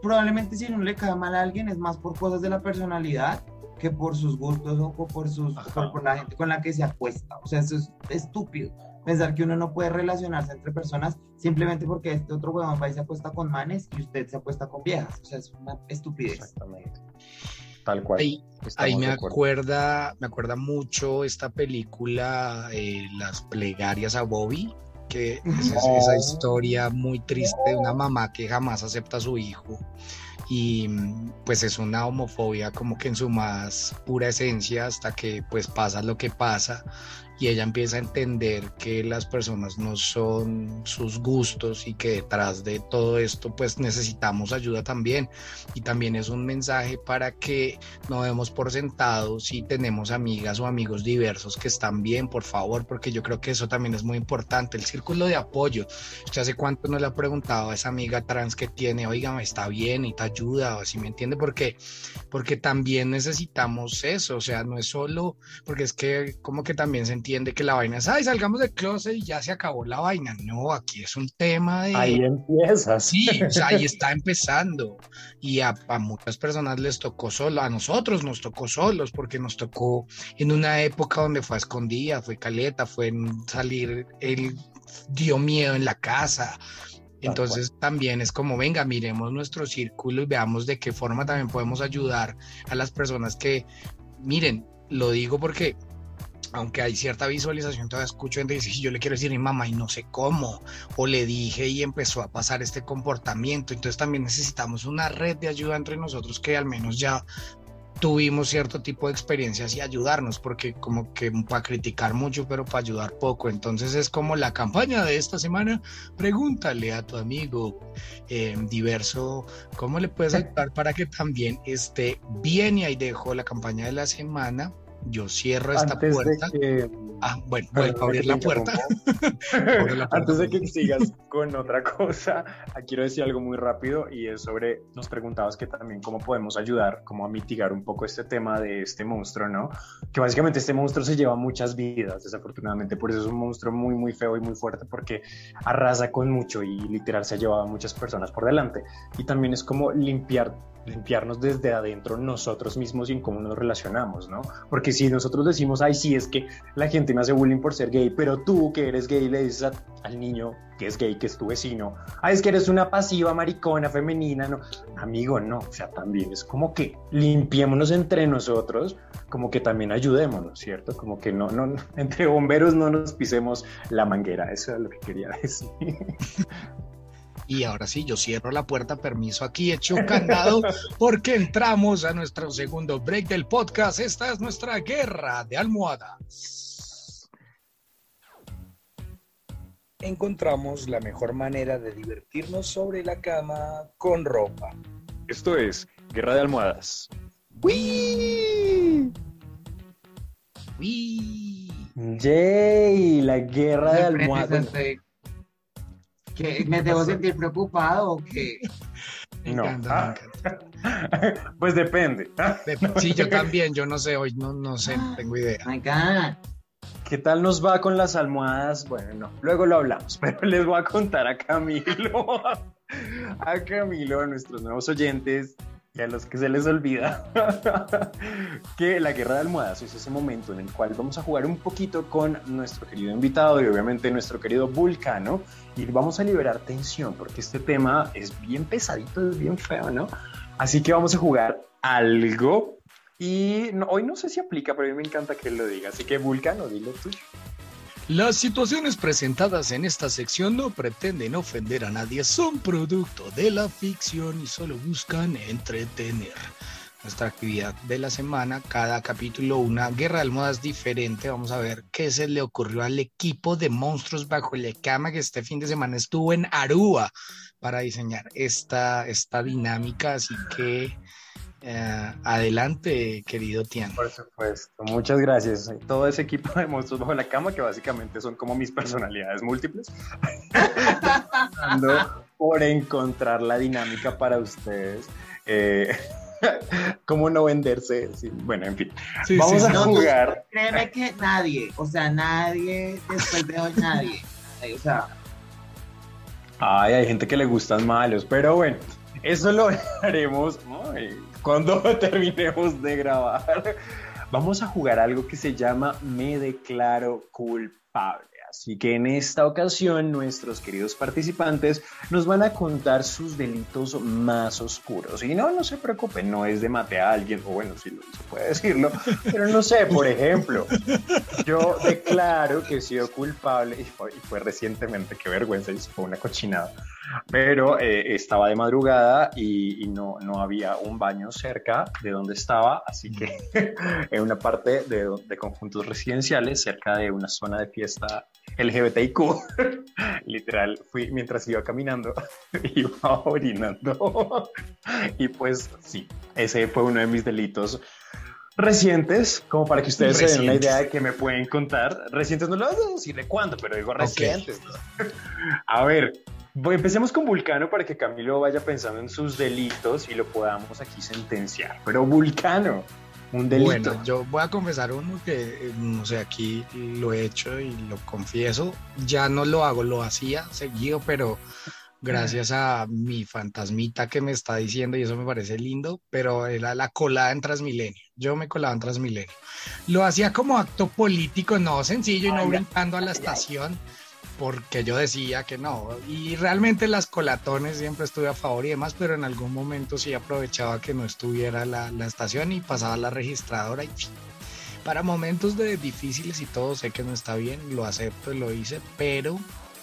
Speaker 4: probablemente si no le cae mal a alguien es más por cosas de la personalidad que por sus gustos o por, sus, por, por la gente con la que se acuesta. O sea, eso es estúpido. Pensar que uno no puede relacionarse entre personas simplemente porque este otro huevón va y se acuesta con manes y usted se acuesta con viejas. O sea, es una estupidez.
Speaker 2: Exactamente. Tal cual.
Speaker 3: Ahí, ahí me acuerda, me acuerda mucho esta película, eh, Las plegarias a Bobby, que es
Speaker 2: Oh.
Speaker 3: esa (laughs) historia muy triste de una mamá que jamás acepta a su hijo y pues es una homofobia como que en su más pura esencia hasta que pues pasa lo que pasa y ella empieza a entender que las personas no son sus gustos y que detrás de todo esto pues necesitamos ayuda también y también es un mensaje para que no demos por sentado si tenemos amigas o amigos diversos que están bien, por favor, porque yo creo que eso también es muy importante, el círculo de apoyo. ¿Usted hace cuánto no le ha preguntado a esa amiga trans que tiene, oiga, está bien y te ayuda, o si me entiende? Porque, porque también necesitamos eso, o sea, no es solo, porque es que como que también se entiende que la vaina es, ay, salgamos del closet y ya se acabó la vaina. No, aquí es un tema de...
Speaker 2: Ahí empieza.
Speaker 3: Sí, o sea, ahí (laughs) está empezando. Y a, a muchas personas les tocó solo, a nosotros nos tocó solos, porque nos tocó en una época donde fue a escondida, fue caleta, fue en salir, él dio miedo en la casa. Entonces también es como, venga, miremos nuestro círculo y veamos de qué forma también podemos ayudar a las personas que, miren, lo digo porque aunque hay cierta visualización, todavía escucho gente que dice, yo le quiero decir a mi mamá y no sé cómo, o le dije y empezó a pasar este comportamiento, entonces también necesitamos una red de ayuda entre nosotros que al menos ya tuvimos cierto tipo de experiencias y ayudarnos, porque como que para criticar mucho, pero para ayudar poco, entonces es como la campaña de esta semana, pregúntale a tu amigo eh, diverso cómo le puedes ayudar para que también esté bien y ahí dejo la campaña de la semana. Yo cierro esta
Speaker 2: Antes
Speaker 3: puerta.
Speaker 2: que,
Speaker 3: Ah, bueno, vuelvo (laughs) a abrir la puerta. la (laughs) puerta.
Speaker 2: Antes de que sigas con otra cosa, quiero decir algo muy rápido y es sobre, nos preguntabas que también cómo podemos ayudar, como a mitigar un poco este tema de este monstruo, ¿no? Que básicamente este monstruo se lleva muchas vidas, desafortunadamente, por eso es un monstruo muy, muy feo y muy fuerte porque arrasa con mucho y literal se ha llevado a muchas personas por delante. Y también es como limpiar limpiarnos desde adentro nosotros mismos y en cómo nos relacionamos, ¿no? Porque si nosotros decimos, ay, sí, es que la gente me hace bullying por ser gay, pero tú que eres gay le dices a- al niño que es gay, que es tu vecino, ay, es que eres una pasiva maricona femenina, no, amigo, no, o sea, también es como que limpiémonos entre nosotros, como que también ayudémonos, ¿cierto? Como que no, no, (laughs) entre bomberos no nos pisemos la manguera, eso es lo que quería decir. (laughs)
Speaker 3: Y ahora sí, yo cierro la puerta, permiso aquí, hecho candado, (laughs) porque entramos a nuestro segundo break del podcast. Esta es nuestra guerra de almohadas.
Speaker 5: encontramos la mejor manera de divertirnos sobre la cama con ropa.
Speaker 2: Esto es Guerra de Almohadas.
Speaker 3: ¡Uy!
Speaker 2: Yay, la guerra de almohadas.
Speaker 4: ¿Qué? ¿Me debo (laughs) sentir preocupado o qué?
Speaker 3: Me
Speaker 2: No.
Speaker 3: encanta,
Speaker 2: Ah.
Speaker 3: me encanta. (laughs)
Speaker 2: Pues depende.
Speaker 3: De- Sí, yo (laughs) también, yo no sé, hoy no, no sé, no tengo idea.
Speaker 4: My God.
Speaker 2: ¿Qué tal nos va con las almohadas? Bueno, no, luego lo hablamos, pero les voy a contar a Camilo, a Camilo, a nuestros nuevos oyentes, y a los que se les olvida que la guerra de almohadas es ese momento en el cual vamos a jugar un poquito con nuestro querido invitado y obviamente nuestro querido Vulcano y vamos a liberar tensión porque este tema es bien pesadito, es bien feo, ¿no? Así que vamos a jugar algo y hoy no sé si aplica, pero a mí me encanta que él lo diga, así que Vulcano, dilo tuyo.
Speaker 3: Las situaciones presentadas en esta sección no pretenden ofender a nadie, son producto de la ficción y solo buscan entretener. Nuestra actividad de la semana, cada capítulo una guerra de almohadas diferente. Vamos a ver qué se le ocurrió al equipo de monstruos bajo la cama que este fin de semana estuvo en Aruba para diseñar esta, esta dinámica. Así que eh, adelante, querido Tian.
Speaker 2: Por supuesto, muchas gracias. Todo ese equipo de monstruos bajo la cama, que básicamente son como mis personalidades múltiples, (laughs) por encontrar la dinámica para ustedes. Eh, (laughs) ¿Cómo no venderse? bueno, en fin. Vamos a jugar.
Speaker 4: créeme que nadie, o sea, nadie, después de hoy, nadie. O sea.
Speaker 2: Ay, hay gente que le gustan malos, pero bueno, eso lo (laughs) haremos cuando (laughs) terminemos de grabar. Vamos a jugar algo que se llama Me declaro culpable. Así que en esta ocasión nuestros queridos participantes nos van a contar sus delitos más oscuros. Y no, no se preocupen, no es de matar a alguien, o bueno, sí se puede decirlo, pero no sé, por ejemplo, yo declaro que he sido culpable, y fue, recientemente, qué vergüenza, y fue una cochinada, pero eh, estaba de madrugada y, no, no había un baño cerca de donde estaba, así que (laughs) en una parte de, de conjuntos residenciales, cerca de una zona de fiesta LGBTIQ, (laughs) literal, fui mientras iba caminando, (laughs) iba orinando. y pues sí, ese fue uno de mis delitos recientes, como para que ustedes se den una idea de que me pueden contar. Recientes no lo voy a decir de cuándo, pero digo recientes. a ver, empecemos con Vulcano para que Camilo vaya pensando en sus delitos y lo podamos aquí sentenciar. Pero Vulcano, un delito.
Speaker 3: Bueno, yo voy a confesar uno que, no sé, aquí lo he hecho y lo confieso. Ya no lo hago, lo hacía seguido, pero gracias a mi fantasmita que me está diciendo, y eso me parece lindo, pero era la colada en Transmilenio. Yo me colaba en Transmilenio. Lo hacía como acto político, no sencillo y no brincando a la estación porque yo decía que no. Y realmente las colatones siempre estuve a favor y demás, pero en algún momento sí aprovechaba que no estuviera la, estación y pasaba la registradora y para momentos de difíciles y todo sé que no está bien, lo acepto y lo hice, pero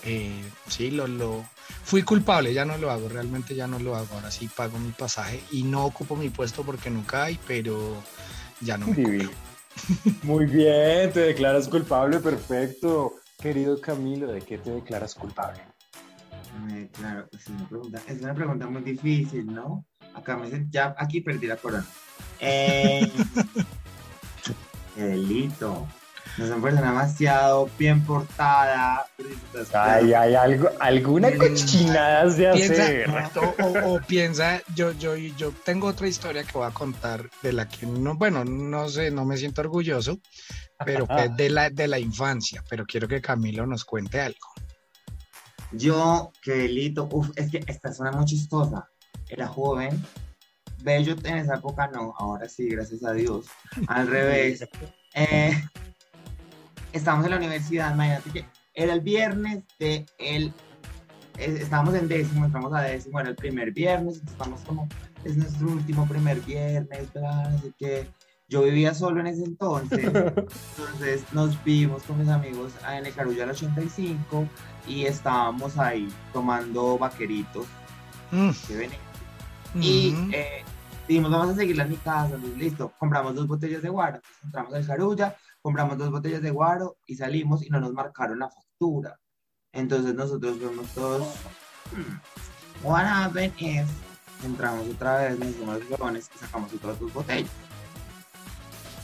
Speaker 3: eh, sí, lo, lo fui culpable, ya no lo hago, realmente ya no lo hago, ahora sí pago mi pasaje y no ocupo mi puesto porque nunca hay, pero ya no me
Speaker 2: Muy bien, te declaras culpable, perfecto. Querido Camilo, ¿de qué te declaras culpable?
Speaker 4: claro, es una, pregunta, es una pregunta muy difícil, ¿no? Acá me dicen, ya aquí perdí la corona. Eh, (laughs) delito. No son persona demasiado bien portada.
Speaker 2: Ay, hay algo, alguna cochinada de hacer.
Speaker 3: O, piensa, yo, yo, yo tengo otra historia que voy a contar de la que no, bueno, no sé, no me siento orgulloso, pero (laughs) de la, de la infancia, pero quiero que Camilo nos cuente algo.
Speaker 4: Yo, qué delito, uf, es que esta zona muy chistosa. Era joven, bello en esa época no, ahora sí, gracias a Dios. Al revés. (laughs) Eh, estábamos en la universidad, imagínate que era el viernes de el estábamos en décimo, entramos a décimo, era el primer viernes, estamos como, es nuestro último primer viernes, así que yo vivía solo en ese entonces, (laughs) entonces nos vimos con mis amigos en el Carulla del 85 y estábamos ahí tomando vaqueritos. Mm. Y eh, dijimos, vamos a seguir en mi casa, listo, compramos dos botellas de guaro, entramos al Carulla, compramos dos botellas de guaro y salimos y no nos marcaron la factura. Entonces nosotros fuimos todos, hmm, what happened is, entramos otra vez, nos hicimos los y sacamos otras dos botellas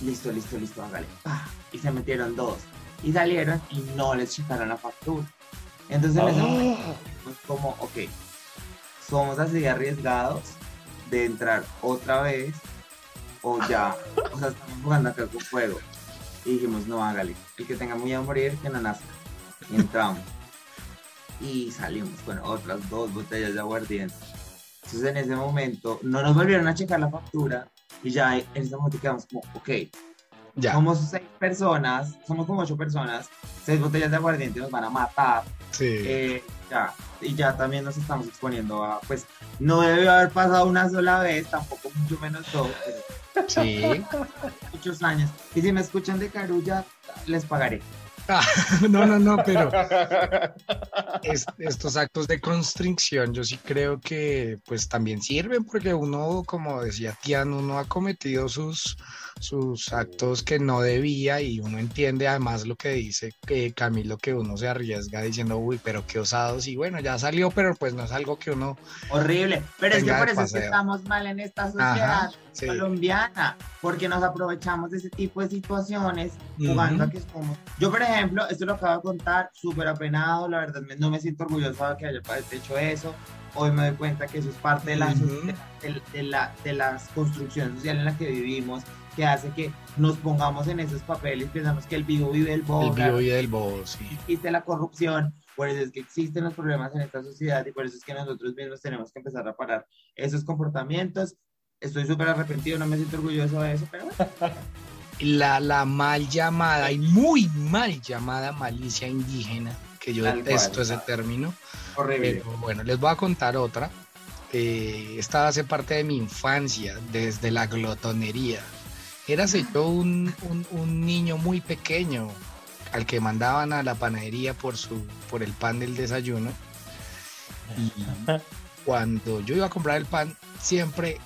Speaker 4: listo, listo, listo, hágale. Y se metieron dos. Y salieron y no les checaron la factura. Entonces en ese momento como, ok, somos así arriesgados de entrar otra vez o ya, o sea, estamos jugando acá con fuego. Y dijimos, no, hágale, el que tenga muy a morir, que no nazca. Y entramos. (laughs) y salimos con otras dos botellas de aguardiente. Entonces en ese momento no nos volvieron a checar la factura y ya en ese momento quedamos como, ok,
Speaker 3: Ya.
Speaker 4: somos seis personas, somos como ocho personas, seis botellas de aguardiente nos van a matar,
Speaker 3: Sí.
Speaker 4: eh, ya, y ya también nos estamos exponiendo a, pues, no debe haber pasado una sola vez, tampoco mucho menos dos, pero
Speaker 3: Sí. (laughs)
Speaker 4: muchos años. Y si me escuchan de Carulla, les pagaré. (laughs)
Speaker 3: No, no, no, pero es- estos actos de constricción yo sí creo que pues también sirven porque uno, como decía Tian, uno ha cometido sus, sus actos que no debía y uno entiende además lo que dice que Camilo, que uno se arriesga diciendo, uy, pero qué osados y bueno, ya salió, pero pues no es algo que uno...
Speaker 4: Horrible. Pero es que por eso es que estamos mal en esta sociedad
Speaker 3: Ajá, sí.
Speaker 4: colombiana, porque nos aprovechamos de ese tipo de situaciones jugando a que somos. Yo, por ejemplo, esto lo acabo de contar, súper apenado, la verdad no me siento orgulloso de que haya hecho eso. Hoy me doy cuenta que eso es parte de, la, de, de- de la, de las construcciones sociales en la que vivimos, que hace que nos pongamos en esos papeles, pensamos que el vivo vive el
Speaker 3: El
Speaker 4: boca,
Speaker 3: vivo y del bobo, sí.
Speaker 4: existe la corrupción, por eso es que existen los problemas en esta sociedad y por eso es que nosotros mismos tenemos que empezar a parar esos comportamientos. Estoy súper arrepentido, no me siento orgulloso de eso, pero bueno.
Speaker 3: La, la mal llamada y muy mal llamada malicia indígena, que yo
Speaker 4: Tal
Speaker 3: detesto
Speaker 4: cual.
Speaker 3: ese término.
Speaker 4: horrible.
Speaker 3: Pero bueno, les voy a contar otra. Eh, esta hace parte de mi infancia, desde la glotonería. Érase yo un, un- un niño muy pequeño al que mandaban a la panadería por, su, por el pan del desayuno. Y (laughs) cuando yo iba a comprar el pan, siempre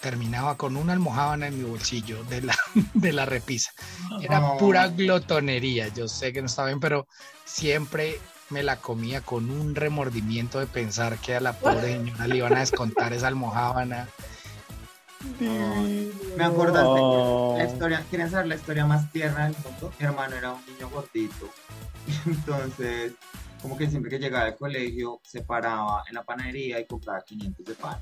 Speaker 3: terminaba con una almohábana en mi bolsillo de la, (laughs) de la repisa. Era pura glotonería. Yo sé que no está bien, pero siempre me la comía con un remordimiento de pensar que a la pobre señora le iban a descontar esa almohábana.
Speaker 4: Me acordaste
Speaker 2: Oh.
Speaker 4: la historia, ¿quieren saber la historia más tierna del mundo? Mi hermano era un niño gordito. (laughs) Entonces, como que siempre que llegaba al colegio, se paraba en la panadería y compraba 500 de pan.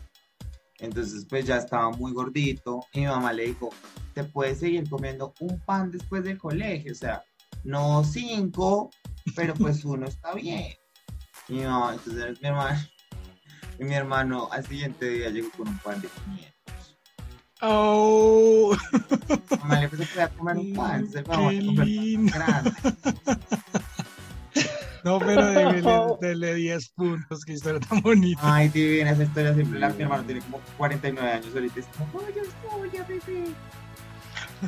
Speaker 4: Entonces, pues ya estaba muy gordito. Y mi mamá le dijo, te puedes seguir comiendo un pan después del colegio. O sea, no cinco, pero pues (laughs) uno está bien. Y mi mamá, entonces mi hermano, (laughs) y mi hermano al siguiente día llegó con un pan de 500.
Speaker 3: ¡Oh!
Speaker 4: Mamá le empezó a comer un pan, entonces vamos
Speaker 3: ¡Qué
Speaker 4: a comer grande.
Speaker 3: No, pero (laughs) dele, dele 10 puntos, qué historia tan bonita.
Speaker 4: Ay, divina esa historia siempre. La, mi hermano tiene como 49 años ahorita. Es como, "Oye, oye, bebé".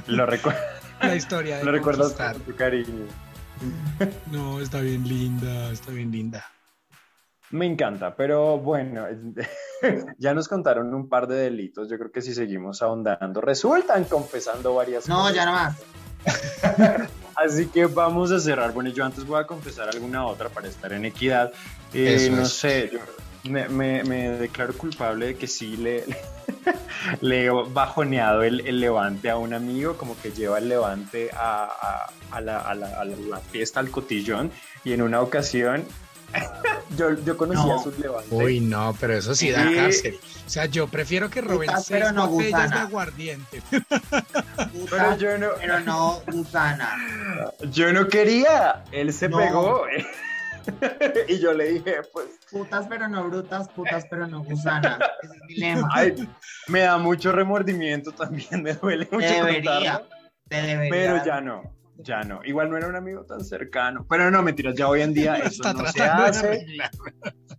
Speaker 2: Lo, recu-
Speaker 3: La historia de
Speaker 2: lo recuerdas con tu cariño.
Speaker 3: No, está bien linda, está bien linda.
Speaker 2: Me encanta, pero bueno, (laughs) ya nos contaron un par de delitos. Yo creo que si seguimos ahondando, resultan confesando varias
Speaker 4: No,
Speaker 2: cosas.
Speaker 4: ya no más. (laughs)
Speaker 2: Así que vamos a cerrar. Bueno, yo antes voy a confesar alguna otra para estar en equidad. Eh, no
Speaker 3: es.
Speaker 2: sé, yo me, me- me declaro culpable de que sí le, (laughs) le he bajoneado el, el levante a un amigo, como que lleva el levante a, a- la, a la- a la- la fiesta, al cotillón, y en una ocasión (laughs) yo, yo conocía
Speaker 4: No.
Speaker 2: su levante.
Speaker 3: Uy, no, pero eso sí da
Speaker 2: Sí.
Speaker 3: cárcel. O sea, yo prefiero que roben
Speaker 4: Putas,
Speaker 3: seis
Speaker 4: pero no
Speaker 3: botellas de
Speaker 4: gusana.
Speaker 3: aguardiente.
Speaker 2: pero yo no,
Speaker 4: pero no gusana.
Speaker 2: yo no quería, él se
Speaker 4: No.
Speaker 2: pegó. (laughs) y yo le dije, pues
Speaker 4: Putas, pero no brutas. Putas, pero no gusanas. Ese es mi lema.
Speaker 2: Ay, me da mucho remordimiento también, me duele mucho
Speaker 4: debería. Te debería.
Speaker 2: pero ya no, ya no. Igual no era un amigo tan cercano, pero no, mentiras, ya hoy en día (laughs) eso no se hace.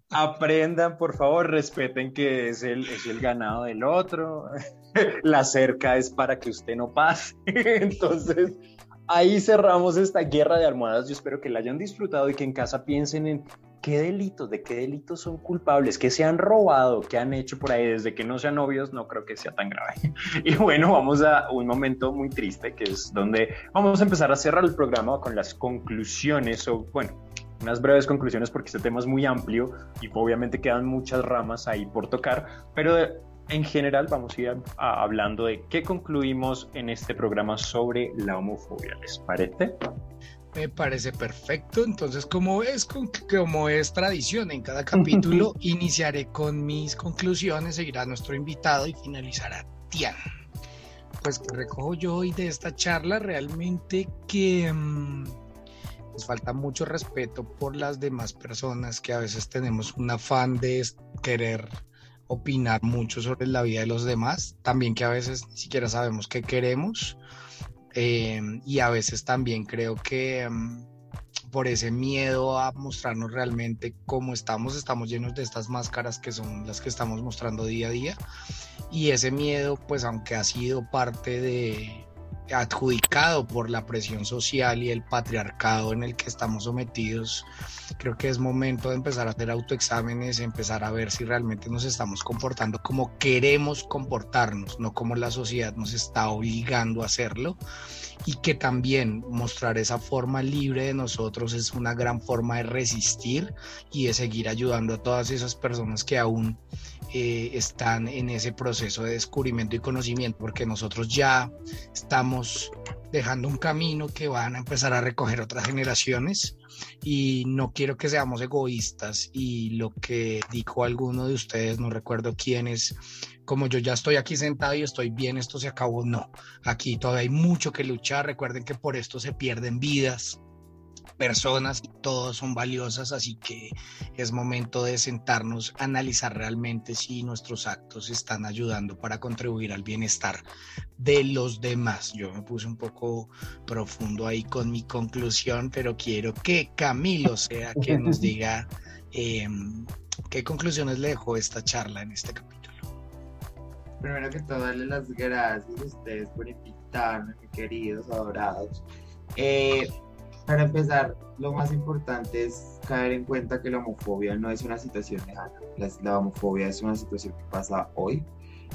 Speaker 2: Aprendan, por favor, respeten que es el, es el ganado del otro. (laughs) La cerca es para que usted no pase. (laughs) Entonces, ahí cerramos esta guerra de almohadas. Yo espero que la hayan disfrutado y que en casa piensen en qué delitos, de qué delitos son culpables, qué se han robado, qué han hecho por ahí. Desde que no sean novios, no creo que sea tan grave. (laughs) Y bueno, vamos a un momento muy triste, que es donde vamos a empezar a cerrar el programa con las conclusiones, o bueno, unas breves conclusiones porque este tema es muy amplio y obviamente quedan muchas ramas ahí por tocar, pero en general vamos a ir a- hablando de qué concluimos en este programa sobre la homofobia. ¿Les parece?
Speaker 3: Me parece perfecto. Entonces, como es, como es tradición en cada capítulo, (laughs) iniciaré con mis conclusiones, seguirá nuestro invitado y finalizará Tian. Pues que recojo yo hoy de esta charla realmente que mm, nos falta mucho respeto por las demás personas que a veces tenemos un afán de querer opinar mucho sobre la vida de los demás, también que a veces ni siquiera sabemos qué queremos eh, y a veces también creo que mm, por ese miedo a mostrarnos realmente cómo estamos, estamos llenos de estas máscaras que son las que estamos mostrando día a día. Y ese miedo pues aunque ha sido parte de adjudicado por la presión social y el patriarcado en el que estamos sometidos, creo que es momento de empezar a hacer autoexámenes, empezar a ver si realmente nos estamos comportando como queremos comportarnos, no como la sociedad nos está obligando a hacerlo y que también mostrar esa forma libre de nosotros es una gran forma de resistir y de seguir ayudando a todas esas personas que aún eh, están en ese proceso de descubrimiento y conocimiento, porque nosotros ya estamos dejando un camino que van a empezar a recoger otras generaciones. Y no quiero que seamos egoístas y lo que dijo alguno de ustedes, no recuerdo quién es, como yo ya estoy aquí sentado y estoy bien, esto se acabó, no, aquí todavía hay mucho que luchar, recuerden que por esto se pierden vidas, personas, todos son valiosas, así que es momento de sentarnos a analizar realmente si nuestros actos están ayudando para contribuir al bienestar de los demás. Yo me puse un poco profundo ahí con mi conclusión, pero quiero que Camilo sea (laughs) que nos diga em, qué conclusiones le dejó esta charla en este capítulo.
Speaker 4: Primero que todo, darle las gracias a ustedes por invitarme, mis queridos, adorados. Eh, para empezar, lo más importante es caer en cuenta que la homofobia no es una situación lejana. La, homofobia es una situación que pasa hoy,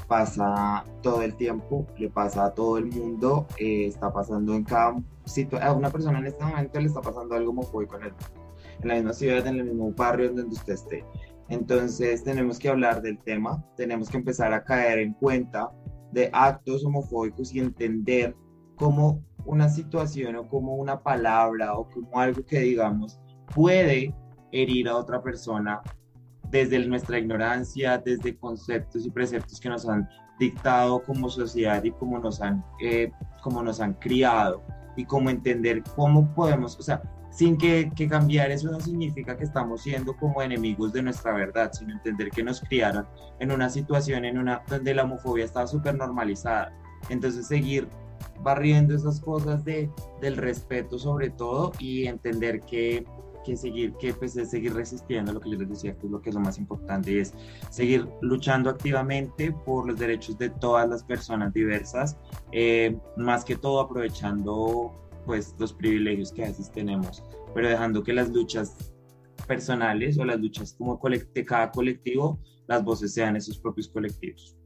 Speaker 4: pasa todo el tiempo, le pasa a todo el mundo, eh, está pasando en cada situación. A una persona en este momento le está pasando algo homofóbico en la misma ciudad, en el mismo barrio en donde usted esté. Entonces tenemos que hablar del tema, tenemos que empezar a caer en cuenta de actos homofóbicos y entender cómo una situación o como una palabra o como algo que digamos puede herir a otra persona desde nuestra ignorancia, desde conceptos y preceptos que nos han dictado como sociedad y como nos han, eh, como nos han criado y como entender cómo podemos, o sea, sin que, que, cambiar eso no significa que estamos siendo como enemigos de nuestra verdad, sino entender que nos criaron en una situación en una, donde la homofobia estaba súper normalizada. Entonces seguir barriendo esas cosas de, del respeto sobre todo y entender que, que seguir, que pues es seguir resistiendo lo que yo les decía, que es lo que es lo más importante y es seguir luchando activamente por los derechos de todas las personas diversas, eh, más que todo aprovechando pues los privilegios que a veces tenemos, pero dejando que las luchas personales o las luchas como de cada colectivo, las voces sean esos propios colectivos.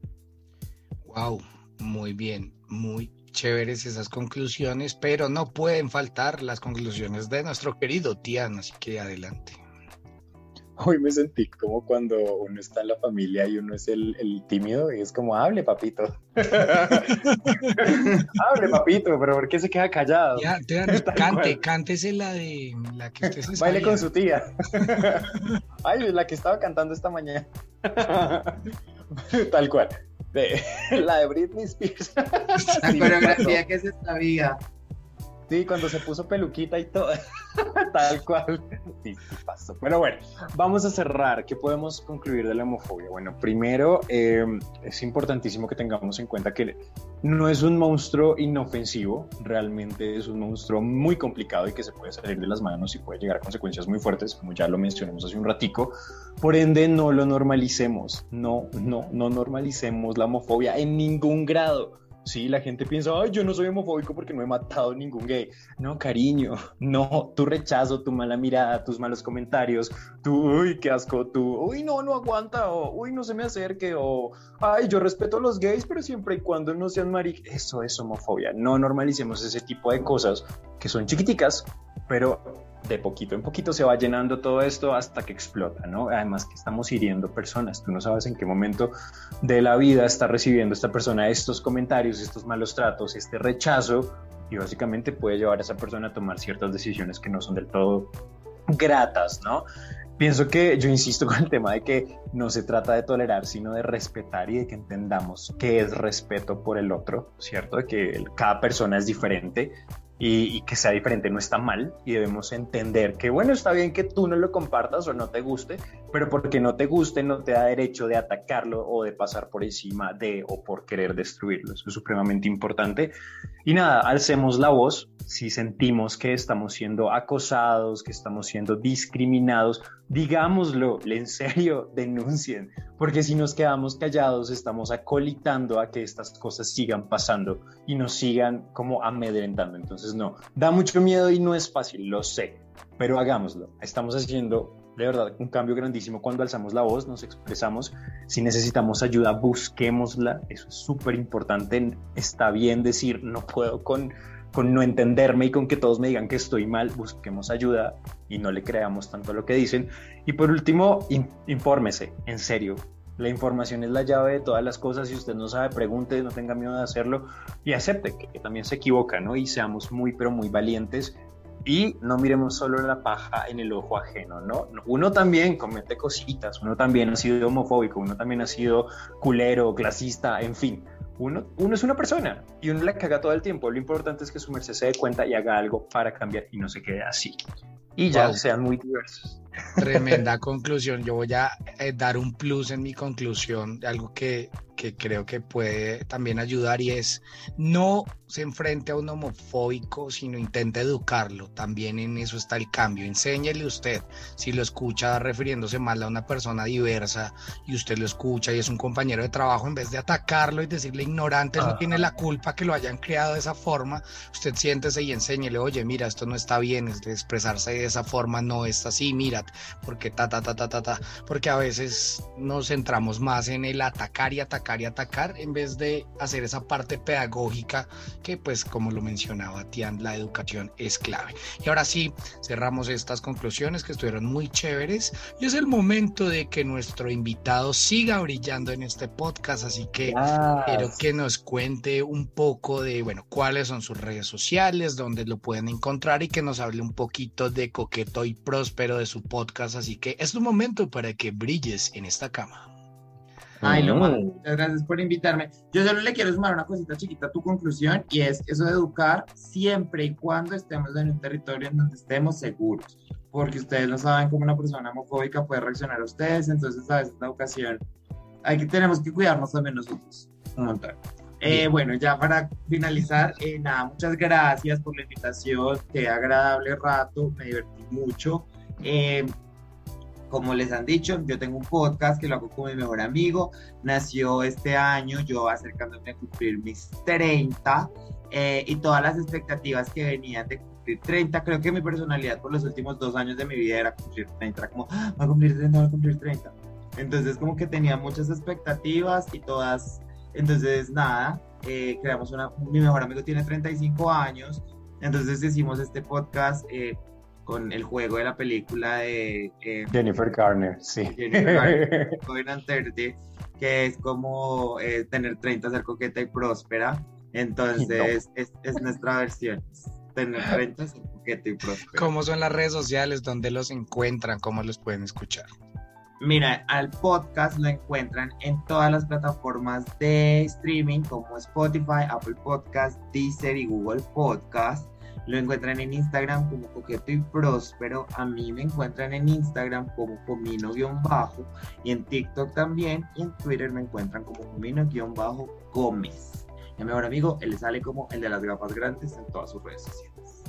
Speaker 3: Wow, muy bien, muy chéveres esas conclusiones, pero no pueden faltar las conclusiones de nuestro querido Tian, así que adelante.
Speaker 2: Hoy me sentí como cuando uno está en la familia y uno es el, tímido y es como, hable papito. (laughs) hable papito, pero ¿por qué se queda callado?
Speaker 3: Ya, (laughs) cante, cántese la de la que usted se
Speaker 2: Baile con su tía. (laughs) Ay, la que estaba cantando esta mañana. (laughs) Tal cual. (laughs) la de Britney Spears.
Speaker 4: La coreografía que se sabía.
Speaker 2: Sí, cuando se puso peluquita y todo. (laughs) Tal cual. Sí, pasó. Pero bueno, vamos a cerrar. ¿Qué podemos concluir de la homofobia? Bueno, primero eh, es importantísimo que tengamos en cuenta que no es un monstruo inofensivo, realmente es un monstruo muy complicado y que se puede salir de las manos y puede llegar a consecuencias muy fuertes, como ya lo mencionamos hace un ratico. Por ende, no lo normalicemos. No, no, no normalicemos la homofobia en ningún grado Sí, la gente piensa, ay, yo no soy homofóbico porque no he matado ningún gay. No, cariño, no, tu rechazo, tu mala mirada, tus malos comentarios, tu, uy, qué asco, tu, uy, no, no aguanta, o, uy, no se me acerque, o, ay, yo respeto a los gays, pero siempre y cuando no sean maric. Eso es homofobia. No normalicemos ese tipo de cosas que son chiquiticas, pero de poquito en poquito se va llenando todo esto hasta que explota, ¿no? Además que estamos hiriendo personas, tú no sabes en qué momento de la vida está recibiendo esta persona estos comentarios, estos malos tratos, este rechazo, y básicamente puede llevar a esa persona a tomar ciertas decisiones que no son del todo gratas, ¿no? Pienso que yo insisto con el tema de que no se trata de tolerar, sino de respetar y de que entendamos qué es respeto por el otro, ¿cierto? De que cada persona es diferente, y, que sea diferente no está mal y debemos entender que bueno, está bien que tú no lo compartas o no te guste, pero porque no te guste no te da derecho de atacarlo o de pasar por encima de o por querer destruirlo. Eso es supremamente importante. Y nada, alcemos la voz si sentimos que estamos siendo acosados, que estamos siendo discriminados, digámoslo, en serio, (laughs) denuncien, porque si nos quedamos callados estamos acolitando a que estas cosas sigan pasando y nos sigan como amedrentando. Entonces no, da mucho miedo y no es fácil, lo sé, pero hagámoslo. Estamos haciendo de verdad un cambio grandísimo cuando alzamos la voz, nos expresamos. Si necesitamos ayuda, busquémosla. Eso es súper importante. Está bien decir no puedo con con no entenderme y con que todos me digan que estoy mal, busquemos ayuda y no le creamos tanto a lo que dicen. Y por último, infórmese, en serio. La información es la llave de todas las cosas. Si usted no sabe, pregunte, no tenga miedo de hacerlo y acepte que, también se equivoca, ¿no? Y seamos muy, pero muy valientes y no miremos solo la paja en el ojo ajeno, ¿no? Uno también comete cositas, uno también ha sido homofóbico, uno también ha sido culero, clasista, en fin uno, uno es una persona y uno la caga todo el tiempo. Lo importante es que su merced se dé cuenta y haga algo para cambiar y no se quede así. Y ya sean muy diversos.
Speaker 3: Tremenda conclusión. Yo voy a eh, dar un plus en mi conclusión, algo que, que creo que puede también ayudar y es no se enfrente a un homofóbico, sino intente educarlo. También en eso está el cambio. Enséñele usted, si lo escucha refiriéndose mal a una persona diversa y usted lo escucha y es un compañero de trabajo, en vez de atacarlo y decirle ignorante, no tiene la culpa que lo hayan creado de esa forma, usted siéntese y enséñele, oye, mira, esto no está bien, expresarse de esa forma no es así, mira, porque ta, ta, ta, ta, ta, ta, porque a veces nos centramos más en el atacar y atacar y atacar en vez de hacer esa parte pedagógica que pues como lo mencionaba Tian, la educación es clave. Y ahora sí, cerramos estas conclusiones que estuvieron muy chéveres y es el momento de que nuestro invitado siga brillando en este podcast, así que quiero que nos cuente un poco de, bueno, cuáles son sus redes sociales, dónde lo pueden encontrar y que nos hable un poquito de Coqueto y Próspero de su podcast, así que es tu momento para que brilles en esta cama.
Speaker 4: Ay, lo muchas gracias por invitarme. Yo solo le quiero sumar una cosita chiquita a tu conclusión y es eso de educar siempre y cuando estemos en un territorio en donde estemos seguros, porque ustedes no saben cómo una persona homofóbica puede reaccionar a ustedes, entonces a veces la educación hay que, tenemos que cuidarnos también nosotros un montón. Eh, bueno, ya para finalizar, eh, nada, muchas gracias por la invitación, qué agradable rato, me divertí mucho. Eh, como les han dicho, yo tengo un podcast que lo hago con mi mejor amigo. Nació este año, yo acercándome a cumplir mis 30 eh, y todas las expectativas que venían de cumplir 30. Creo que mi personalidad por los últimos dos años de mi vida era cumplir 30. Era como, ah, a cumplir 30, va a cumplir 30. Entonces, como que tenía muchas expectativas y todas. Entonces, nada, eh, creamos una. Mi mejor amigo tiene 35 años. Entonces, hicimos este podcast. Eh, con el juego de la película de
Speaker 2: eh, Jennifer Garner, sí.
Speaker 4: Jennifer Garner, (laughs) que es como eh, tener 30, ser coqueta y próspera. Entonces, (laughs) es, es, nuestra versión. Tener 30, ser coqueta y próspera.
Speaker 3: ¿Cómo son las redes sociales? ¿Dónde los encuentran? ¿Cómo los pueden escuchar?
Speaker 4: Mira, al podcast lo encuentran en todas las plataformas de streaming como Spotify, Apple Podcast, Deezer y Google Podcast. Lo encuentran en Instagram como Coqueto y Próspero. A mí me encuentran en Instagram como Comino-Bajo. Y en TikTok también. Y en Twitter me encuentran como Comino-Gómez. Mi mejor amigo, él sale como el de las gafas grandes en todas sus redes sociales.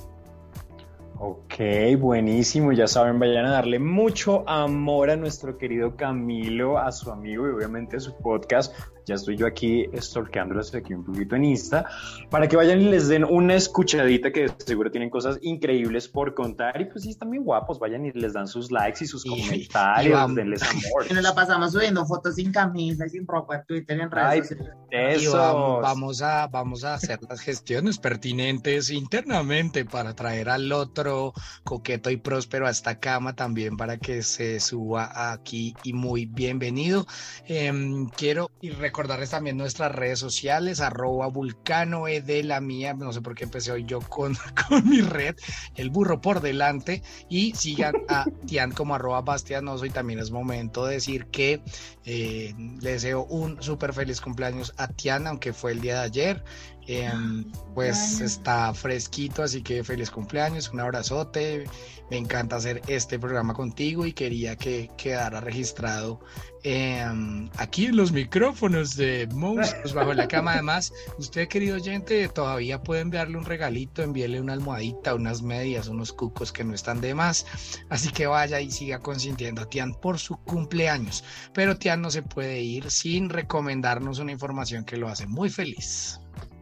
Speaker 2: Ok, buenísimo. Ya saben, vayan a darle mucho amor a nuestro querido Camilo, a su amigo y obviamente a su podcast ya estoy yo aquí stalkeándolos aquí un poquito en Insta, para que vayan y les den una escuchadita que seguro tienen cosas increíbles por contar y pues sí, están bien guapos, vayan y les dan sus likes y sus comentarios, denles amor.
Speaker 4: Y nos la pasamos subiendo fotos sin camisa y sin ropa en Twitter en redes
Speaker 3: Eso. Vamos, vamos, a, vamos a hacer las gestiones pertinentes internamente para traer al otro coqueto y próspero a esta cama también para que se suba aquí y muy bienvenido. Em, quiero recordarles también nuestras redes sociales, arroba vulcano e de la mía, no sé por qué empecé hoy yo con, (laughs) con mi red, el burro por delante y sigan a (laughs) Tian como arroba bastianoso y también es momento de decir que eh, le deseo un súper feliz cumpleaños a Tian, aunque fue el día de ayer. Em, pues está fresquito, así que feliz cumpleaños, un abrazote. Me encanta hacer este programa contigo y quería que quedara registrado em, aquí en los micrófonos de Monstruos bajo la cama. Además, usted, querido oyente, todavía puede enviarle un regalito, envíele una almohadita, unas medias, unos cucos que no están de más. Así que vaya y siga consintiendo a Tian por su cumpleaños. Pero Tian no se puede ir sin recomendarnos una información que lo hace muy feliz.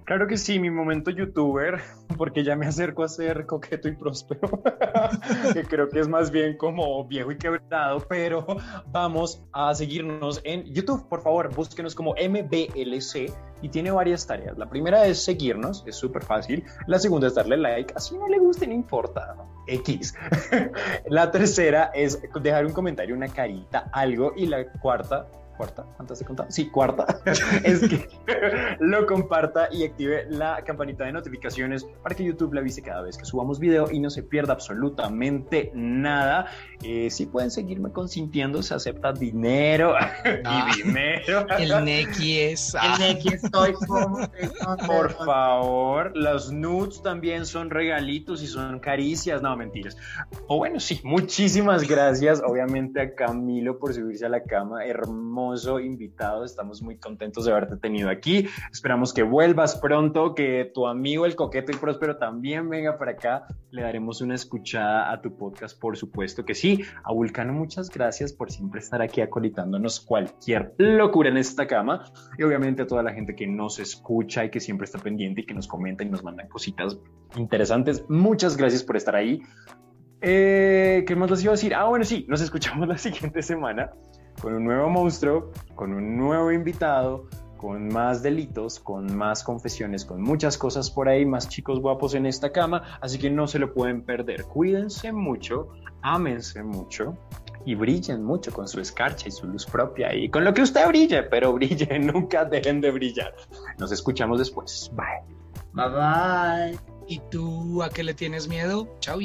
Speaker 2: Claro que sí, mi momento youtuber, (laughs) porque ya me acerco a ser coqueto y próspero, (laughs) que creo que es más bien como viejo y quebrado, pero (laughs) vamos a seguirnos en YouTube, por favor, búsquenos como MBLC y tiene varias tareas. La primera es seguirnos, es súper fácil. La segunda es darle like, así no le guste, no importa. X. la tercera es dejar un comentario, una carita, algo. Y la cuarta cuarta, ¿cuántas he contado? Sí, cuarta, (laughs) es que lo comparta y active la campanita de notificaciones para que YouTube le avise cada vez que subamos video y no se pierda absolutamente nada. Eh, si pueden seguirme consintiendo, se acepta dinero (laughs) y
Speaker 3: Ah.
Speaker 2: dinero.
Speaker 3: El Neki es. (laughs) ah,
Speaker 4: El Neki estoy como...
Speaker 2: Por favor, los nudes también son regalitos y son caricias, no mentiras. O bueno, sí, muchísimas gracias, obviamente a Camilo por subirse a la cama, hermoso invitado, estamos muy contentos de haberte tenido aquí, esperamos que vuelvas pronto, que tu amigo el coqueto y próspero también venga para acá, le daremos una escuchada a tu podcast, por supuesto que sí. A Vulcano, muchas gracias por siempre estar aquí acolitándonos cualquier locura en esta cama y obviamente a toda la gente que nos escucha y que siempre está pendiente y que nos comenta y nos mandan cositas interesantes. Muchas gracias por estar ahí. Eh, ¿Qué más les iba a decir? Ah, bueno, sí, nos escuchamos la siguiente semana con un nuevo monstruo, con un nuevo invitado, con más delitos, con más confesiones, con muchas cosas por ahí, más chicos guapos en esta cama, así que no se lo pueden perder. Cuídense mucho, ámense mucho y brillen mucho con su escarcha y su luz propia y con lo que usted brille, pero brille, (laughs) nunca dejen de brillar. Nos escuchamos después. Bye.
Speaker 4: Bye bye.
Speaker 3: ¿Y tú a qué le tienes miedo? Chau.